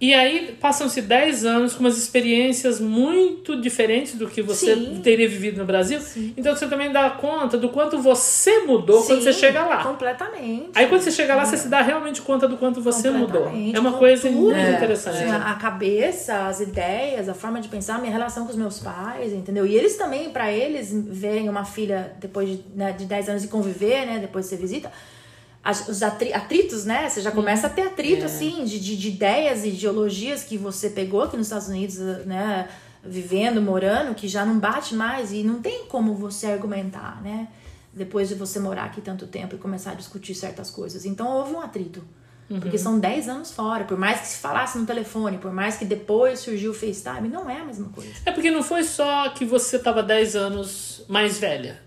Speaker 2: E aí passam-se 10 anos com umas experiências muito diferentes do que você
Speaker 4: Sim.
Speaker 2: teria vivido no Brasil. Então você também dá conta do quanto você mudou quando
Speaker 4: Sim,
Speaker 2: você chega lá.
Speaker 4: Completamente.
Speaker 2: Aí quando você chega lá, você se dá realmente conta do quanto você mudou. É uma coisa muito
Speaker 4: É,
Speaker 2: interessante.
Speaker 4: a cabeça, as ideias, a forma de pensar, a minha relação com os meus pais, entendeu? E eles também, pra eles, verem uma filha depois de, né, de 10 anos e conviver, né? Depois você visita. As- os atri- atritos, né? Você já começa a ter atrito, assim, de, de, de ideias e ideologias que você pegou aqui nos Estados Unidos, né? Vivendo, morando, que já não bate mais e não tem como você argumentar, né? Depois de você morar aqui tanto tempo e começar a discutir certas coisas. Então houve um atrito. Porque são 10 anos fora. Por mais que se falasse no telefone, por mais que depois surgiu o FaceTime, não é a mesma coisa.
Speaker 2: É porque não foi só que você estava 10 anos mais velha.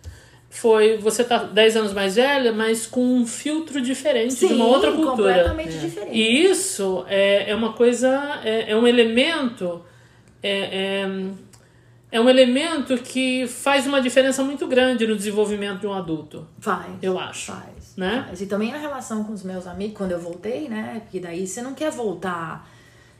Speaker 2: Foi você tá 10 anos mais velha, mas com um filtro diferente, de uma outra cultura.
Speaker 4: completamente diferente.
Speaker 2: E isso é, é uma coisa, é, é um elemento, é, é, é um elemento que faz uma diferença muito grande no desenvolvimento de um adulto.
Speaker 4: Faz.
Speaker 2: Eu acho,
Speaker 4: Faz.
Speaker 2: né?
Speaker 4: faz. E também a relação com os meus amigos, quando eu voltei, né? Porque daí você não quer voltar,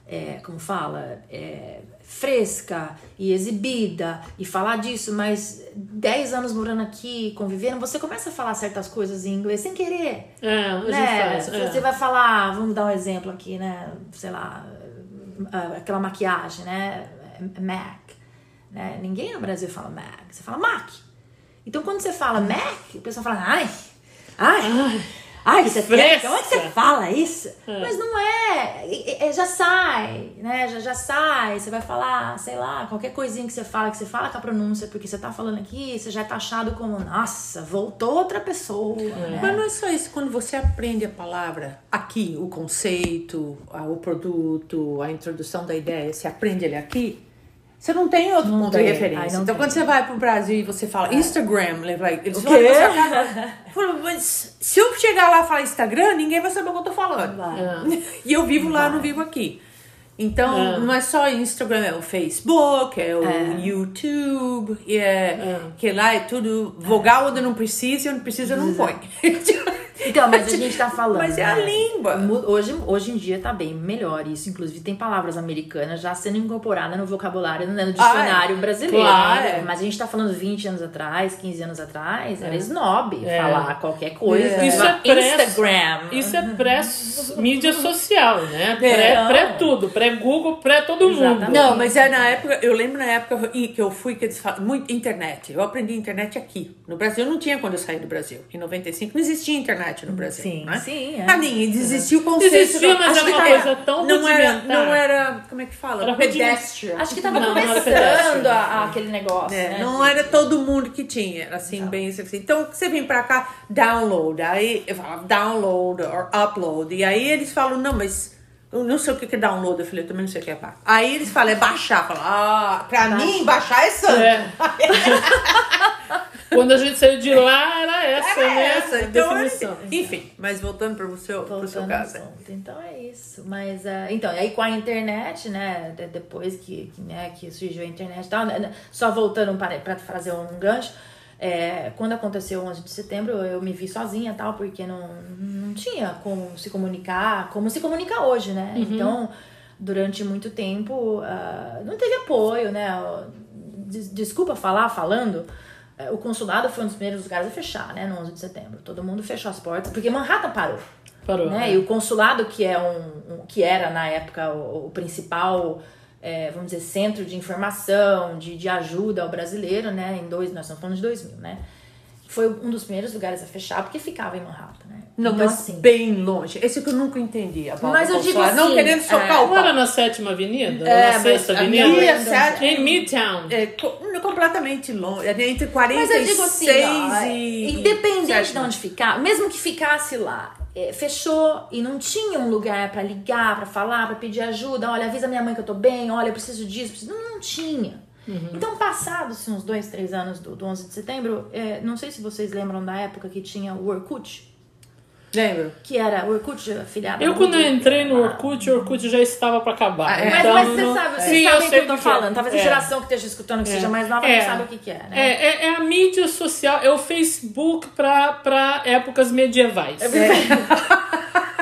Speaker 4: é, como fala, é, fresca e exibida e falar disso, mas 10 anos morando aqui, convivendo, você começa a falar certas coisas em inglês sem querer.
Speaker 2: É, a gente
Speaker 4: né?
Speaker 2: faz. é.
Speaker 4: Você vai falar, vamos dar um exemplo aqui, né? Sei lá, aquela maquiagem, né? MAC. Né? Ninguém no Brasil fala MAC, você fala MAC. Então quando você fala MAC, o pessoal fala, ai, ai, ai,
Speaker 2: que
Speaker 4: você
Speaker 2: fresca."
Speaker 4: quer? Como é que você fala isso? Mas não é, é, é, já sai, né? Já, já sai, você vai falar, sei lá, qualquer coisinha que você fala, que você fala com a pronúncia, porque você tá falando aqui, você já é taxado como, nossa, voltou outra pessoa, né?
Speaker 3: Mas não é só isso, quando você aprende a palavra aqui, o conceito, o produto, a introdução da ideia, você aprende ele aqui, você não tem outro
Speaker 4: Não
Speaker 3: ponto
Speaker 4: tem.
Speaker 3: de
Speaker 4: Ai,
Speaker 3: referência.
Speaker 4: não
Speaker 3: então,
Speaker 4: tem.
Speaker 3: quando você vai pro Brasil e você fala Instagram, ele vai- eles
Speaker 4: O
Speaker 3: vão sua casa. Mas se eu chegar lá e falar Instagram, ninguém vai saber o que eu tô falando.
Speaker 4: Vai.
Speaker 3: E eu vivo lá, não vivo aqui. Então, não é só Instagram, é o Facebook, é o YouTube, e é, que lá é tudo vogal onde não precisa, e onde precisa não põe.
Speaker 4: Então, mas a gente tá falando.
Speaker 3: Mas é a
Speaker 4: né?
Speaker 3: língua.
Speaker 4: Hoje, hoje em dia tá bem melhor isso. Inclusive, tem palavras americanas já sendo incorporadas no vocabulário, né, no dicionário
Speaker 3: Ah, é.
Speaker 4: brasileiro.
Speaker 3: Claro.
Speaker 4: né? Mas a gente tá falando 20 anos atrás, 15 anos atrás, era snob
Speaker 2: É.
Speaker 4: falar qualquer coisa.
Speaker 2: É. Isso é pré-
Speaker 4: Instagram.
Speaker 2: Isso é pré-mídia social, né?
Speaker 3: É.
Speaker 2: Pré- Pré-tudo, pré-Google, pré-todo mundo.
Speaker 3: Não, mas é na época, eu lembro na época que eu fui, que eles falam, muito internet. Eu aprendi internet aqui. No Brasil não tinha quando eu saí do Brasil. Em 95 não existia internet no Brasil.
Speaker 4: Sim,
Speaker 3: né?
Speaker 4: sim, é.
Speaker 3: Ah, nem existia o conceito.
Speaker 2: Existia,
Speaker 3: da-
Speaker 2: mas
Speaker 3: acho
Speaker 2: era
Speaker 3: que
Speaker 2: uma
Speaker 3: era-
Speaker 2: coisa tão
Speaker 3: não era, não era, como é que fala?
Speaker 2: Era
Speaker 3: Pedestrian.
Speaker 4: Acho que tava
Speaker 2: Não, não era
Speaker 4: começando
Speaker 2: pedestre.
Speaker 4: a, a aquele negócio.
Speaker 3: É,
Speaker 4: né?
Speaker 3: não era todo mundo que tinha, era assim, bem assim. Então, você vem pra cá, download, aí eu falava download or upload, e aí eles falam, não, mas eu não sei o que é download, eu falei, eu também não sei o que é pá. Aí eles falam, é baixar, falo, ah, pra mim, baixar é santo.
Speaker 2: É. Quando a gente saiu de lá, era essa,
Speaker 3: Era
Speaker 2: né?
Speaker 3: essa, então,
Speaker 2: definição.
Speaker 3: Enfim, mas voltando para o seu, pro seu caso.
Speaker 4: Então é isso. Mas, ah, então, e aí com a internet, né? de- Depois que, que, né, que surgiu a internet e tal, né, só voltando para, fazer um gancho. é, quando aconteceu o 11 de setembro, eu me vi sozinha tal, porque não, não tinha como se comunicar, como se comunica hoje, né? Então, durante muito tempo, ah, não teve apoio, né? Des- Desculpa falar, falando, o consulado foi um dos primeiros lugares a fechar, né? No 11 de setembro. Todo mundo fechou as portas, porque Manhattan parou
Speaker 2: Parou.
Speaker 4: né? E o consulado, que, é um, um- que era na época o, o principal, é, vamos dizer, centro de informação, de, de ajuda ao brasileiro, né? Em dois, nós estamos falando de 2000, né? Foi um dos primeiros lugares a fechar, porque ficava em Manhattan, né?
Speaker 3: Não,
Speaker 4: então,
Speaker 3: mas
Speaker 4: assim,
Speaker 3: bem longe. Esse que eu nunca entendi. A
Speaker 4: Mas eu digo
Speaker 3: Não
Speaker 4: assim,
Speaker 3: querendo socar o
Speaker 2: Não era
Speaker 3: pau.
Speaker 2: na sétima avenida?
Speaker 4: É,
Speaker 2: na
Speaker 4: mas
Speaker 2: sexta
Speaker 4: a
Speaker 2: avenida?
Speaker 4: minha lembrança-
Speaker 3: certo?
Speaker 2: Em Midtown.
Speaker 3: É, co- completamente longe. É entre
Speaker 4: Mas
Speaker 3: 46
Speaker 4: eu digo assim, ó,
Speaker 3: e...
Speaker 4: independente de
Speaker 3: sétima.
Speaker 4: onde ficar, mesmo que ficasse lá, é, fechou e não tinha um lugar pra ligar, pra falar, pra pedir ajuda, olha, avisa minha mãe que eu tô bem, olha, eu preciso disso, preciso... Não, não tinha. Então, passados uns dois, três anos do, do 11 de setembro, é, não sei se vocês lembram da época que tinha o Orkut,
Speaker 3: Lembro.
Speaker 4: que era o Orkut afiliado
Speaker 2: Eu, quando eu entrei no Orkut, o Orkut já estava pra acabar.
Speaker 3: Ah, é.
Speaker 4: Mas,
Speaker 2: Então,
Speaker 4: mas você
Speaker 2: não-
Speaker 4: sabe, vocês
Speaker 2: Sim,
Speaker 4: sabem o que eu tô
Speaker 2: que é.
Speaker 4: falando. Talvez a
Speaker 2: É.
Speaker 4: geração que esteja escutando, que seja mais nova,
Speaker 2: É.
Speaker 4: não sabe o que, que é, né?
Speaker 2: É, é, é a mídia social, é o Facebook pra, pra épocas medievais.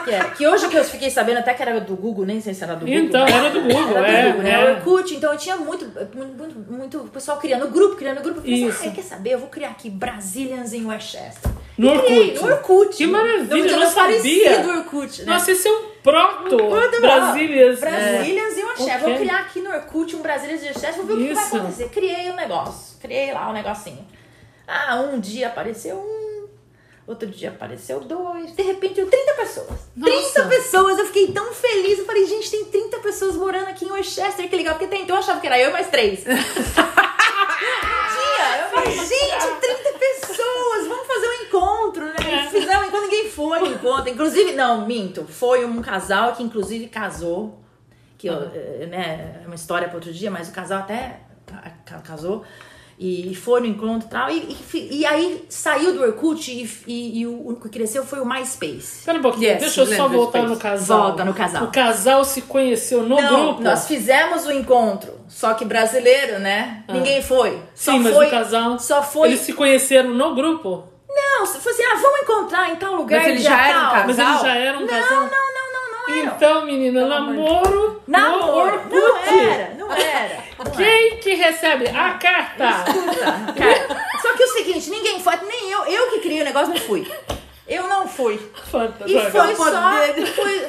Speaker 4: Que, é, que hoje que eu fiquei sabendo até que era do Google, nem sei se era do Google.
Speaker 2: Então, era do Google,
Speaker 4: Era do
Speaker 2: é,
Speaker 4: Google, né?
Speaker 2: é.
Speaker 4: Orkut, então eu tinha muito, muito, muito, pessoal criando grupo, criando grupo. Eu falei
Speaker 2: Isso.
Speaker 4: assim, ah, quer saber? Eu vou criar aqui Brazilians em Westchester.
Speaker 2: No
Speaker 4: criei,
Speaker 2: Orkut.
Speaker 4: Orkut.
Speaker 2: Que maravilha,
Speaker 4: Não,
Speaker 2: eu não sabia.
Speaker 4: parecido o Orkut, né?
Speaker 2: Nossa, esse é um proto
Speaker 4: Quando-
Speaker 2: Brasílias.
Speaker 4: Brasilians e Westchester.
Speaker 2: Ok.
Speaker 4: Vou criar aqui no Orkut um Brasilians e Westchester, vou ver o que vai
Speaker 2: Isso.
Speaker 4: acontecer. Criei um negócio, criei lá um negocinho. Ah, um dia apareceu um, outro dia apareceu dois, de repente eu 30 pessoas.
Speaker 2: Nossa.
Speaker 4: 30 pessoas, eu fiquei tão feliz. Eu falei, gente, tem 30 pessoas morando aqui em Westchester, que legal. Porque até então eu achava que era eu mais três. Falei, gente, 30 pessoas, vamos fazer um encontro, né?
Speaker 2: É.
Speaker 4: Fizemos um encontro, ninguém foi no encontro. Inclusive, não, minto, foi um casal que inclusive casou, que eu, eh, né, é uma história para outro dia, mas o casal até ca- ca- casou. E foi no encontro e tal. E, e aí saiu do Orkut e, e, e o, o que cresceu foi o MySpace.
Speaker 2: Espera um pouquinho,
Speaker 3: Yes,
Speaker 2: deixa eu só voltar no casal.
Speaker 4: Volta no casal.
Speaker 2: O casal se conheceu no
Speaker 4: Não,
Speaker 2: grupo.
Speaker 4: nós fizemos o encontro, só que brasileiro, né? Ninguém foi. Só
Speaker 2: Ah. Sim, mas
Speaker 4: foi,
Speaker 2: o casal.
Speaker 4: Só foi.
Speaker 2: Eles se conheceram no grupo?
Speaker 4: Não, se fosse assim, ah, vamos encontrar em tal lugar.
Speaker 3: Mas eles já eram
Speaker 4: tal.
Speaker 3: casados?
Speaker 2: Mas eles já eram um
Speaker 4: Não,
Speaker 2: casal?
Speaker 4: não, não, não, não eram.
Speaker 2: Então, menina, namoro
Speaker 4: Namoro.
Speaker 2: Orkut.
Speaker 4: Não era, não era. Não era.
Speaker 2: Quem que recebe a carta?
Speaker 4: Cara, só que o seguinte, ninguém foi, nem eu, eu que criei o negócio, não fui. Eu não fui. E foi só, foi,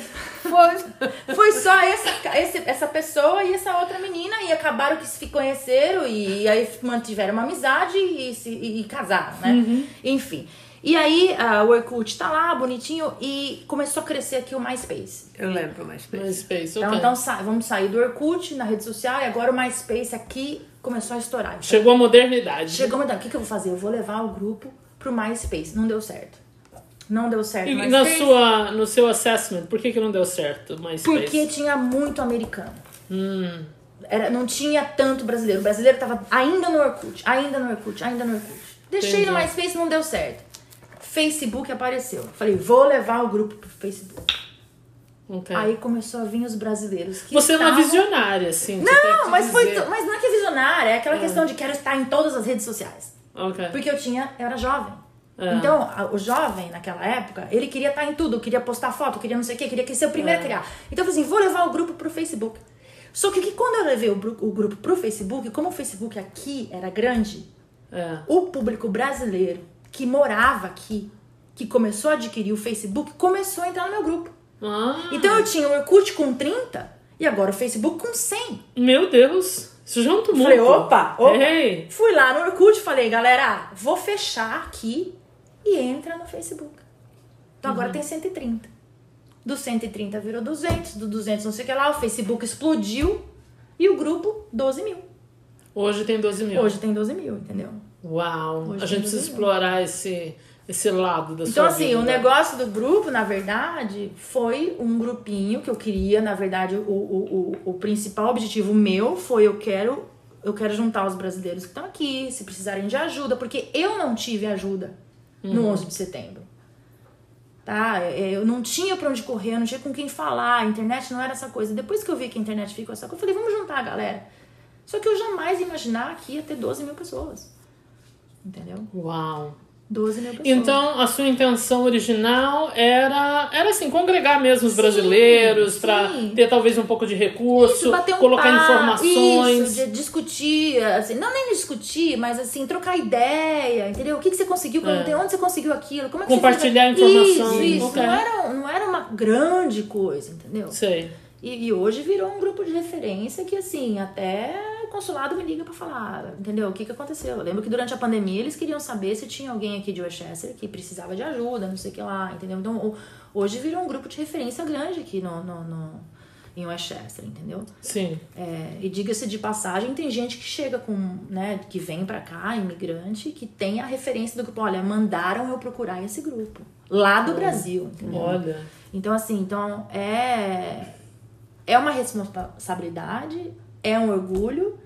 Speaker 4: foi, foi só essa, esse- essa pessoa e essa outra menina e acabaram que se conheceram e aí mantiveram uma amizade e, se, e, e casaram, né?
Speaker 2: Uhum.
Speaker 4: Enfim. E aí a o Orkut tá lá, bonitinho, e começou a crescer aqui o MySpace.
Speaker 3: Eu lembro, mas...
Speaker 2: MySpace,
Speaker 4: Então,
Speaker 2: ok.
Speaker 4: então sa- vamos sair do Orkut na rede social e agora o MySpace aqui começou a estourar.
Speaker 2: Chegou a modernidade.
Speaker 4: Chegou uma o que, que eu vou fazer? Eu vou levar o grupo pro MySpace. Não deu certo. Não deu certo.
Speaker 2: E
Speaker 4: o
Speaker 2: na
Speaker 4: MySpace,
Speaker 2: sua, no seu assessment, por que, que não deu certo MySpace?
Speaker 4: Porque tinha muito americano.
Speaker 2: Hum.
Speaker 4: Era, não tinha tanto brasileiro. O brasileiro tava ainda no Orkut, ainda no Orkut, ainda no Orkut. Deixei no
Speaker 2: Entendi.
Speaker 4: MySpace, não deu certo. Facebook apareceu. Falei, vou levar o grupo pro Facebook.
Speaker 2: Ok.
Speaker 4: Aí começou a vir os brasileiros. Que
Speaker 2: Você é uma
Speaker 4: estavam-
Speaker 2: visionária, assim. tem
Speaker 4: Não,
Speaker 2: que
Speaker 4: mas, foi,
Speaker 2: dizer.
Speaker 4: to- mas não é que é visionária, é aquela questão de quero estar em todas as redes sociais.
Speaker 2: Ok.
Speaker 4: Porque eu tinha, eu era jovem.
Speaker 2: É.
Speaker 4: Então, o jovem, naquela época, ele queria estar em tudo, queria postar foto, queria não sei o quê, queria ser o primeiro a criar. Então, eu falei assim, vou levar o grupo pro Facebook. Só que, que quando eu levei o, o grupo pro Facebook, como o Facebook aqui era grande, o público brasileiro que morava aqui, que começou a adquirir o Facebook, começou a entrar no meu grupo.
Speaker 2: Ah,
Speaker 4: Então, eu tinha o Orkut com 30 e agora o Facebook com 100.
Speaker 2: meu Deus. Isso já é um tumulto.
Speaker 4: Falei, opa, opa.
Speaker 2: Ei.
Speaker 4: Fui lá no Orkut e falei, galera, vou fechar aqui e entra no Facebook. Então
Speaker 2: Uhum.
Speaker 4: agora tem 130. Do 130 virou 200, do 200 não sei o que lá, o Facebook explodiu e o grupo 12 mil.
Speaker 2: Hoje tem 12 mil.
Speaker 4: Hoje tem 12 mil, entendeu?
Speaker 2: Uau.
Speaker 4: Hoje
Speaker 2: a gente precisa
Speaker 4: 12 mil.
Speaker 2: explorar esse, esse lado da
Speaker 4: Então,
Speaker 2: sua
Speaker 4: assim,
Speaker 2: vida.
Speaker 4: o negócio do grupo, na verdade, foi um grupinho que eu queria. Na verdade, o, o, o, o principal objetivo meu foi eu quero eu quero juntar os brasileiros que estão aqui, se precisarem de ajuda, porque eu não tive ajuda no 11 de setembro. Tá? É, Eu não tinha pra onde correr, eu não tinha com quem falar, a internet não era essa coisa. Depois que eu vi que a internet ficou essa coisa, eu falei, vamos juntar a galera. Só que eu jamais ia imaginar que ia ter 12 mil pessoas. Entendeu?
Speaker 2: Uau.
Speaker 4: 12 mil pessoas.
Speaker 2: Então, a sua intenção original era, era assim, congregar mesmo os brasileiros para ter talvez um pouco de recurso,
Speaker 4: Isso, bater um
Speaker 2: colocar informações.
Speaker 4: Isso, de discutir, assim, não nem discutir, mas assim, trocar ideia, entendeu? O que, que você conseguiu,
Speaker 2: É.
Speaker 4: onde você conseguiu aquilo, como é que
Speaker 2: Compartilhar
Speaker 4: você fez...
Speaker 2: informação.
Speaker 4: Isso, isso.
Speaker 2: Ok.
Speaker 4: Não, era, não era uma grande coisa, entendeu?
Speaker 2: Sei.
Speaker 4: E, e hoje virou um grupo de referência que, assim, até consulado me liga pra falar, entendeu? O que, que aconteceu. Eu lembro que durante a pandemia eles queriam saber se tinha alguém aqui de Westchester que precisava de ajuda, não sei o que lá, entendeu? Então, hoje virou um grupo de referência grande aqui no, no, no- em Westchester, entendeu?
Speaker 2: Sim.
Speaker 4: É, e diga-se de passagem, tem gente que chega com, né, que vem pra cá, imigrante, que tem a referência do grupo. Olha, mandaram eu procurar esse grupo. Lá do Brasil, entendeu?
Speaker 2: Olha.
Speaker 4: Então, assim, então é, é uma responsabilidade, é um orgulho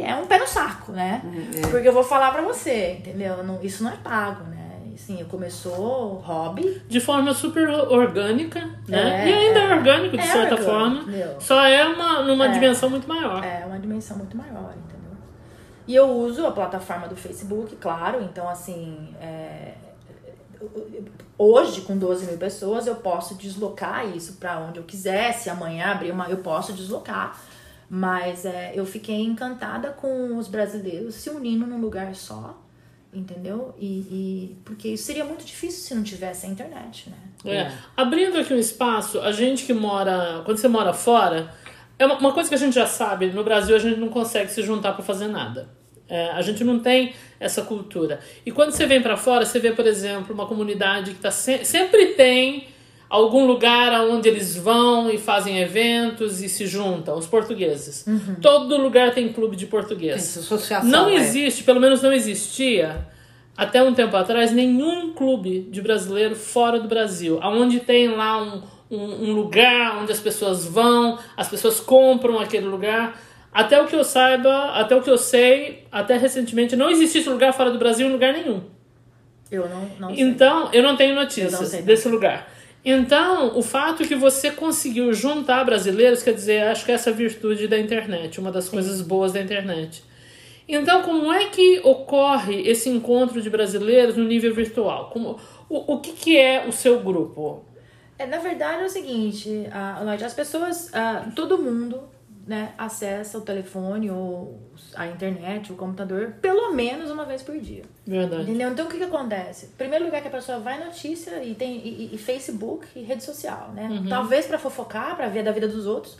Speaker 4: é um pé no saco, né? Porque eu vou falar pra você, entendeu? Não- isso não é pago, né? Assim, começou hobby.
Speaker 2: De forma super orgânica, né?
Speaker 4: É,
Speaker 2: e ainda é,
Speaker 4: é.
Speaker 2: orgânico, de
Speaker 4: É
Speaker 2: certa
Speaker 4: orgânico,
Speaker 2: forma.
Speaker 4: entendeu?
Speaker 2: Só é uma, numa
Speaker 4: É.
Speaker 2: dimensão muito maior.
Speaker 4: É uma dimensão muito maior, entendeu? E eu uso a plataforma do Facebook, claro. Então, assim, é, hoje, com 12 mil pessoas, eu posso deslocar isso pra onde eu quiser. Se amanhã abrir uma, eu posso deslocar. Mas é, eu fiquei encantada com os brasileiros se unindo num lugar só, entendeu? E, e- porque isso seria muito difícil se não tivesse a internet, né?
Speaker 2: É. Abrindo aqui um espaço, a gente que mora. Quando você mora fora, é uma, uma coisa que a gente já sabe: no Brasil a gente não consegue se juntar pra fazer nada. É, a gente não tem essa cultura. E quando você vem pra fora, você vê, por exemplo, uma comunidade que tá se- sempre tem algum lugar aonde eles vão e fazem eventos e se juntam, os portugueses. Todo lugar tem clube de português.
Speaker 3: Essa associação.
Speaker 2: Não
Speaker 3: é.
Speaker 2: existe, pelo menos não existia, até um tempo atrás, nenhum clube de brasileiro fora do Brasil. Onde tem lá um, um, um lugar onde as pessoas vão, as pessoas compram aquele lugar. Até o que eu saiba, até o que eu sei, até recentemente, não existe esse lugar fora do Brasil em lugar nenhum.
Speaker 4: Eu não, não sei.
Speaker 2: Então, eu não tenho
Speaker 4: Eu não
Speaker 2: notícias
Speaker 4: sei.
Speaker 2: desse lugar. Então, o fato que você conseguiu juntar brasileiros, quer dizer, acho que essa é a virtude da internet, uma das coisas boas da internet. Então, como é que ocorre esse encontro de brasileiros no nível virtual? Como, o, o que, que é o seu grupo?
Speaker 4: É, na verdade é o seguinte, a, Lloyd, as pessoas, ah, todo mundo, né, acessa o telefone ou a internet, o computador, pelo menos uma vez por dia.
Speaker 2: Verdade.
Speaker 4: Entendeu? Então o que, que acontece? Primeiro lugar que a pessoa vai notícia e tem e, e- Facebook e rede social, né? Talvez pra fofocar, pra ver da vida dos outros.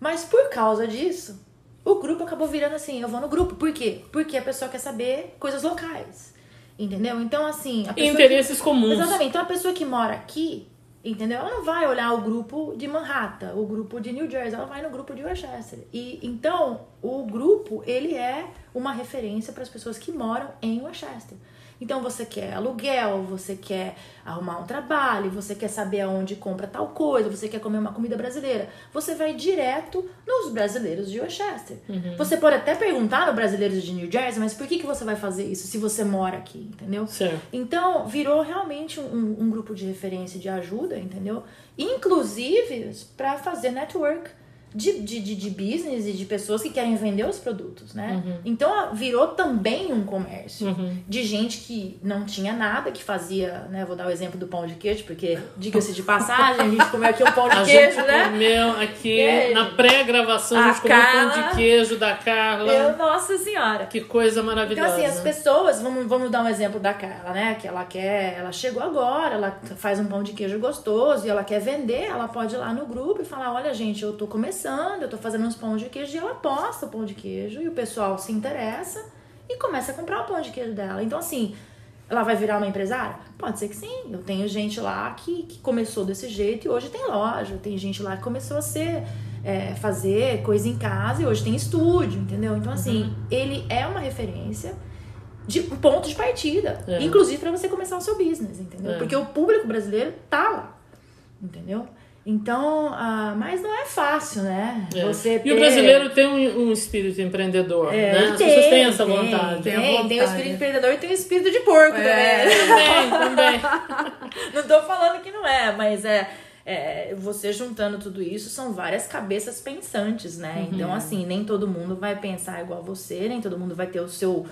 Speaker 4: Mas por causa disso, o grupo acabou virando assim, eu vou no grupo. Por quê? Porque a pessoa quer saber coisas locais. Entendeu? Então, assim.
Speaker 2: Interesses
Speaker 4: que...
Speaker 2: comuns.
Speaker 4: Exatamente. Então a pessoa que mora aqui, entendeu? Ela não vai olhar o grupo de Manhattan, o grupo de New Jersey, ela vai no grupo de Westchester. E então, o grupo, ele é uma referência para as pessoas que moram em Westchester. Então você quer aluguel, você quer arrumar um trabalho, você quer saber aonde compra tal coisa, você quer comer uma comida brasileira. Você vai direto nos brasileiros de Westchester. Você pode até perguntar no brasileiros de New Jersey, mas por que, que você vai fazer isso se você mora aqui, entendeu?
Speaker 2: Certo.
Speaker 4: Então, virou realmente um, um grupo de referência de ajuda, entendeu? Inclusive para fazer network de, de, de, business e de pessoas que querem vender os produtos, né? Então, virou também um comércio de gente que não tinha nada, que fazia, né? Vou dar o exemplo do pão de queijo, porque, diga-se de passagem, a gente comeu aqui um pão de
Speaker 2: A
Speaker 4: queijo,
Speaker 2: gente
Speaker 4: né?
Speaker 2: comeu aqui, na pré-gravação, a
Speaker 4: A
Speaker 2: gente comeu pão
Speaker 4: Carla-
Speaker 2: de queijo da Carla.
Speaker 4: Eu, nossa senhora.
Speaker 2: Que coisa
Speaker 4: Então,
Speaker 2: maravilhosa.
Speaker 4: assim, as pessoas, vamos, vamos dar um exemplo da Carla, né? Que ela quer, ela chegou agora, ela faz um pão de queijo gostoso e ela quer vender, ela pode ir lá no grupo e falar: olha, gente, eu tô começando, eu tô fazendo uns pão de queijo e ela posta o pão de queijo e o pessoal se interessa e começa a comprar o pão de queijo dela. Então, assim, ela vai virar uma empresária? Pode ser que sim. Eu tenho gente lá que, que começou desse jeito e hoje tem loja. Tem gente lá que começou a ser é, fazer coisa em casa e hoje tem estúdio, entendeu? Então, assim, ele é uma referência de um ponto de partida.
Speaker 2: É.
Speaker 4: Inclusive para você começar o seu business, entendeu?
Speaker 2: É.
Speaker 4: Porque o público brasileiro tá lá. Entendeu? Então, ah, mas não é fácil, né?
Speaker 2: É.
Speaker 4: Você
Speaker 2: E o
Speaker 4: ter-
Speaker 2: brasileiro tem um, um espírito empreendedor,
Speaker 4: É,
Speaker 2: né? As
Speaker 4: tem,
Speaker 2: pessoas têm essa
Speaker 4: tem,
Speaker 2: vontade.
Speaker 4: Tem,
Speaker 3: Tem a
Speaker 4: tem, o
Speaker 3: vontade.
Speaker 4: espírito empreendedor e tem o espírito de porco
Speaker 3: É.
Speaker 4: também.
Speaker 2: Também, também.
Speaker 4: Não tô falando que não é, mas é, é, você juntando tudo isso são várias cabeças pensantes, né? Então, assim, nem todo mundo vai pensar igual você, nem todo mundo vai ter o seu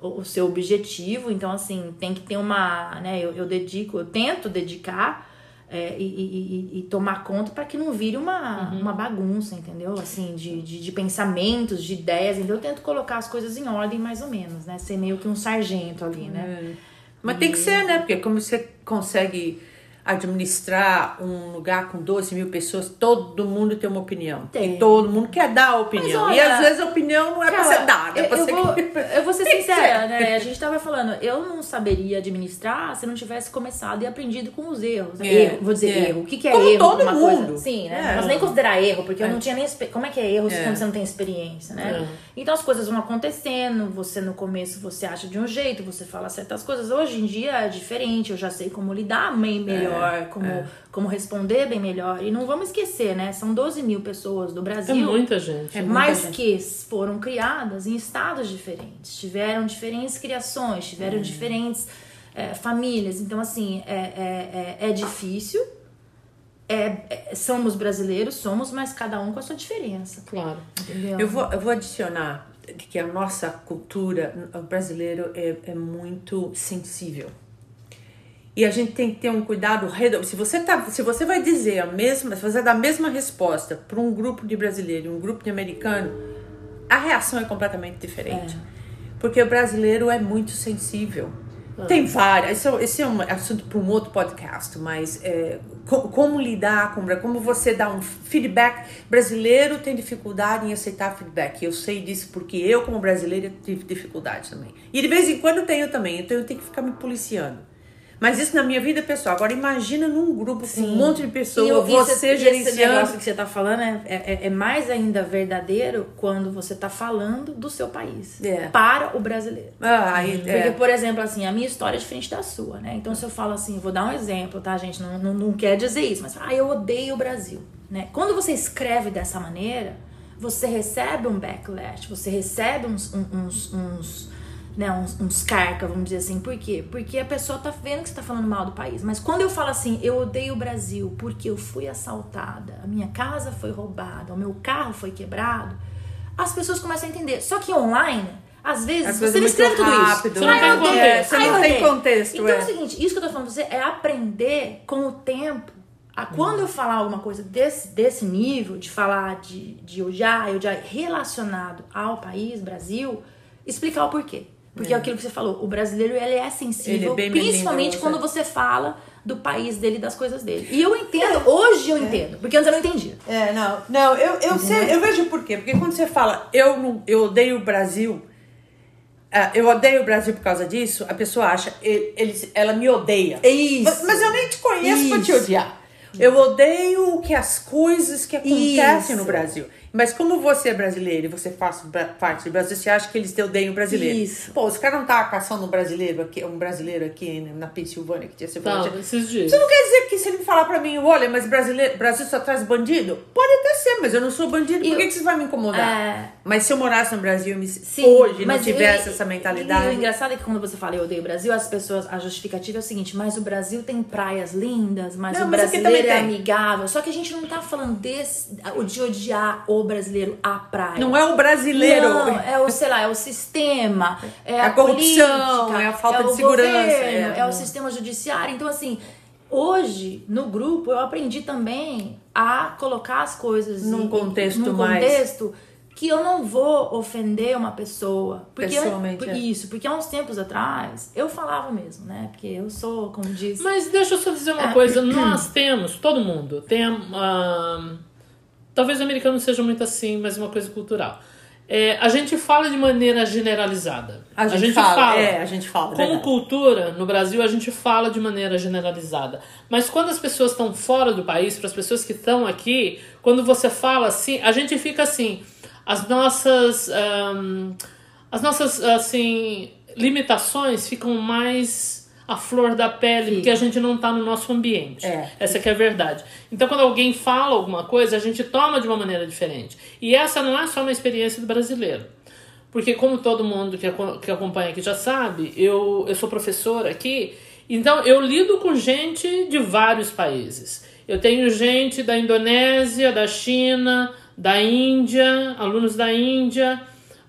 Speaker 4: o o seu objetivo. Então, assim, tem que ter uma, né? Eu, eu dedico, eu tento dedicar é, e, e- e- e tomar conta para que não vire uma, uma bagunça, entendeu? Assim, de, de, de pensamentos, de ideias. Então, eu tento colocar as coisas em ordem, mais ou menos, né? Ser meio que um sargento ali, né?
Speaker 3: Mas tem que ser, né? Porque como você consegue administrar um lugar com 12 mil pessoas, todo mundo tem uma opinião.
Speaker 4: Tem.
Speaker 3: E todo mundo quer dar opinião.
Speaker 4: Mas
Speaker 3: e
Speaker 4: olha,
Speaker 3: às vezes a opinião não é pra
Speaker 4: Cara,
Speaker 3: ser dada, é
Speaker 4: eu,
Speaker 3: pra
Speaker 4: eu
Speaker 3: ser...
Speaker 4: vou, eu vou ser sincera, né? A gente tava falando, eu não saberia administrar se não tivesse começado e aprendido com os erros.
Speaker 3: É,
Speaker 4: Erro, vou dizer
Speaker 3: é.
Speaker 4: erro. O que, que é
Speaker 3: Como
Speaker 4: erro?
Speaker 3: todo mundo.
Speaker 4: Coisa? Sim, né?
Speaker 3: É.
Speaker 4: Posso nem considerar erro, porque eu
Speaker 3: É.
Speaker 4: não tinha nem. Como é que é erro
Speaker 3: É.
Speaker 4: quando você não tem experiência, né? Então as coisas vão acontecendo, você no começo você acha de um jeito, você fala certas coisas. Hoje em dia é diferente, eu já sei como lidar bem melhor, como, como responder bem melhor. E não vamos esquecer, né? São 12 mil pessoas do
Speaker 2: É
Speaker 4: Brasil
Speaker 2: muita gente.
Speaker 3: É muita
Speaker 4: mas
Speaker 3: gente.
Speaker 4: que foram criadas em estados diferentes, tiveram diferentes criações, tiveram diferentes é, famílias. Então, assim, é, é, é, é difícil. É, é- somos brasileiros, somos, mas cada um com a sua diferença.
Speaker 2: Claro.
Speaker 4: Entendeu?
Speaker 3: Eu vou, eu vou adicionar que a nossa cultura, o brasileiro, é, é muito sensível. E a gente tem que ter um cuidado redondo. Se você, tá, se você vai dizer a mesma, se você dá a mesma resposta para um grupo de brasileiro e um grupo de americano, a reação é completamente diferente. Porque o brasileiro é muito sensível. Tem várias. Esse é, esse é um assunto para um outro podcast, mas é, co- como lidar com como você dá um feedback. Brasileiro tem dificuldade em aceitar feedback. Eu sei disso porque eu, como brasileira, tive dificuldade também. E de vez em quando tenho também, então eu tenho que ficar me policiando. Mas isso na minha vida pessoal. Agora imagina num grupo com um monte de pessoas,
Speaker 4: E
Speaker 3: você
Speaker 4: esse- e Esse
Speaker 3: gerenciando.
Speaker 4: negócio que você tá falando é, é, é mais ainda verdadeiro quando você tá falando do seu país.
Speaker 3: É.
Speaker 4: Para o brasileiro.
Speaker 3: Ah, aí,
Speaker 4: Porque,
Speaker 3: é.
Speaker 4: por exemplo, assim, a minha história é diferente da sua, né? Então, se eu falo assim, vou dar um exemplo, tá, gente? Não, não, não quer dizer isso, mas ah, eu odeio o Brasil, né? Quando você escreve dessa maneira, você recebe um backlash, você recebe uns, um- uns, uns, né, uns, uns carca, vamos dizer assim. Por quê? Porque a pessoa tá vendo que você tá falando mal do país. Mas quando eu falo assim, eu odeio o Brasil porque eu fui assaltada, a minha casa foi roubada, o meu carro foi quebrado, as pessoas começam a entender. Só que online, às vezes, você não
Speaker 3: muito
Speaker 4: escreve tudo isso.
Speaker 3: rápido,
Speaker 2: Você não
Speaker 3: né?
Speaker 2: tem
Speaker 3: É,
Speaker 2: contexto.
Speaker 3: Você não
Speaker 4: eu
Speaker 3: tem contexto,
Speaker 4: Então
Speaker 3: é.
Speaker 4: é o seguinte, isso que eu tô falando pra você é aprender com o tempo. A quando eu falar alguma coisa desse, desse nível, de falar de, de odiar, odiar relacionado ao país, Brasil, explicar o porquê. Porque é, aquilo que você falou, o brasileiro ele é sensível,
Speaker 3: Ele é bem
Speaker 4: principalmente quando
Speaker 3: é.
Speaker 4: você fala do país dele e das coisas dele. E eu entendo, hoje eu entendo, porque antes eu não entendia.
Speaker 3: É, não, não, eu, eu, sei, eu vejo por quê. Porque quando você fala eu, não, eu odeio o Brasil, ah, eu odeio o Brasil por causa disso, a pessoa acha, ele, ele- ela me odeia.
Speaker 4: Isso.
Speaker 3: Mas, mas eu nem te conheço pra te
Speaker 4: Isso.
Speaker 3: odiar. Eu odeio que as coisas que acontecem
Speaker 4: Isso.
Speaker 3: no Brasil. Mas como você é brasileiro e você faz parte do Brasil, você acha que eles te odeiam o brasileiro.
Speaker 4: Isso.
Speaker 3: Pô, os caras não estavam caçando um brasileiro aqui, um brasileiro aqui né, na Pensilvânia que tinha você
Speaker 2: Tá, esses dias.
Speaker 3: Isso não quer dizer que se ele falar pra mim, olha, mas brasileiro, Brasil só traz bandido? Pode até ser, mas eu não sou bandido, por
Speaker 4: E
Speaker 3: que,
Speaker 4: eu-
Speaker 3: que você vai me incomodar?
Speaker 4: É.
Speaker 3: Mas se eu morasse no Brasil e me-
Speaker 4: Sim,
Speaker 3: hoje não tivesse
Speaker 4: eu-
Speaker 3: essa
Speaker 4: E o
Speaker 3: mentalidade.
Speaker 4: engraçado é que quando você fala eu odeio o Brasil, as pessoas, a justificativa é o seguinte, mas o Brasil tem praias lindas, mas
Speaker 3: Não,
Speaker 4: o
Speaker 3: mas
Speaker 4: brasileiro é amigável. Só que a gente não tá falando desse, de odiar o brasileiro, a praia.
Speaker 3: Não é o brasileiro.
Speaker 4: Não, é o, sei lá, é o sistema, é
Speaker 3: A
Speaker 4: a,
Speaker 3: corrupção,
Speaker 4: política,
Speaker 3: é a falta
Speaker 4: é
Speaker 3: de segurança,
Speaker 4: governo,
Speaker 3: é.
Speaker 4: é. o sistema judiciário. Então, assim, hoje, no grupo, eu aprendi também a colocar as coisas
Speaker 3: Num
Speaker 4: em-
Speaker 3: contexto
Speaker 4: num
Speaker 3: mais-
Speaker 4: contexto que eu não vou ofender uma pessoa. Porque eu-
Speaker 3: Pessoalmente,
Speaker 4: por-
Speaker 3: é.
Speaker 4: Isso, porque há uns tempos atrás eu falava mesmo, né? Porque eu sou, como diz.
Speaker 2: Mas deixa eu só dizer
Speaker 4: É.
Speaker 2: uma coisa. Nós temos, todo mundo, tem ah, Talvez o americano seja muito assim, mas é uma coisa cultural. É, a gente fala de maneira generalizada.
Speaker 3: A gente fala, é, a gente fala,
Speaker 2: Como
Speaker 3: verdade.
Speaker 2: cultura, no Brasil, a gente fala de maneira generalizada. Mas quando as pessoas estão fora do país, para as pessoas que estão aqui, quando você fala assim, a gente fica assim. As nossas. ahm, as nossas, assim, limitações ficam mais a flor da pele, porque a gente não está no nosso ambiente.
Speaker 3: É.
Speaker 2: Essa que é a verdade. Então, quando alguém fala alguma coisa, a gente toma de uma maneira diferente. E essa não é só uma experiência do brasileiro. Porque, como todo mundo que, que acompanha aqui já sabe, eu, eu sou professora aqui, então eu lido com gente de vários países. Eu tenho gente da Indonésia, da China, da Índia, alunos da Índia,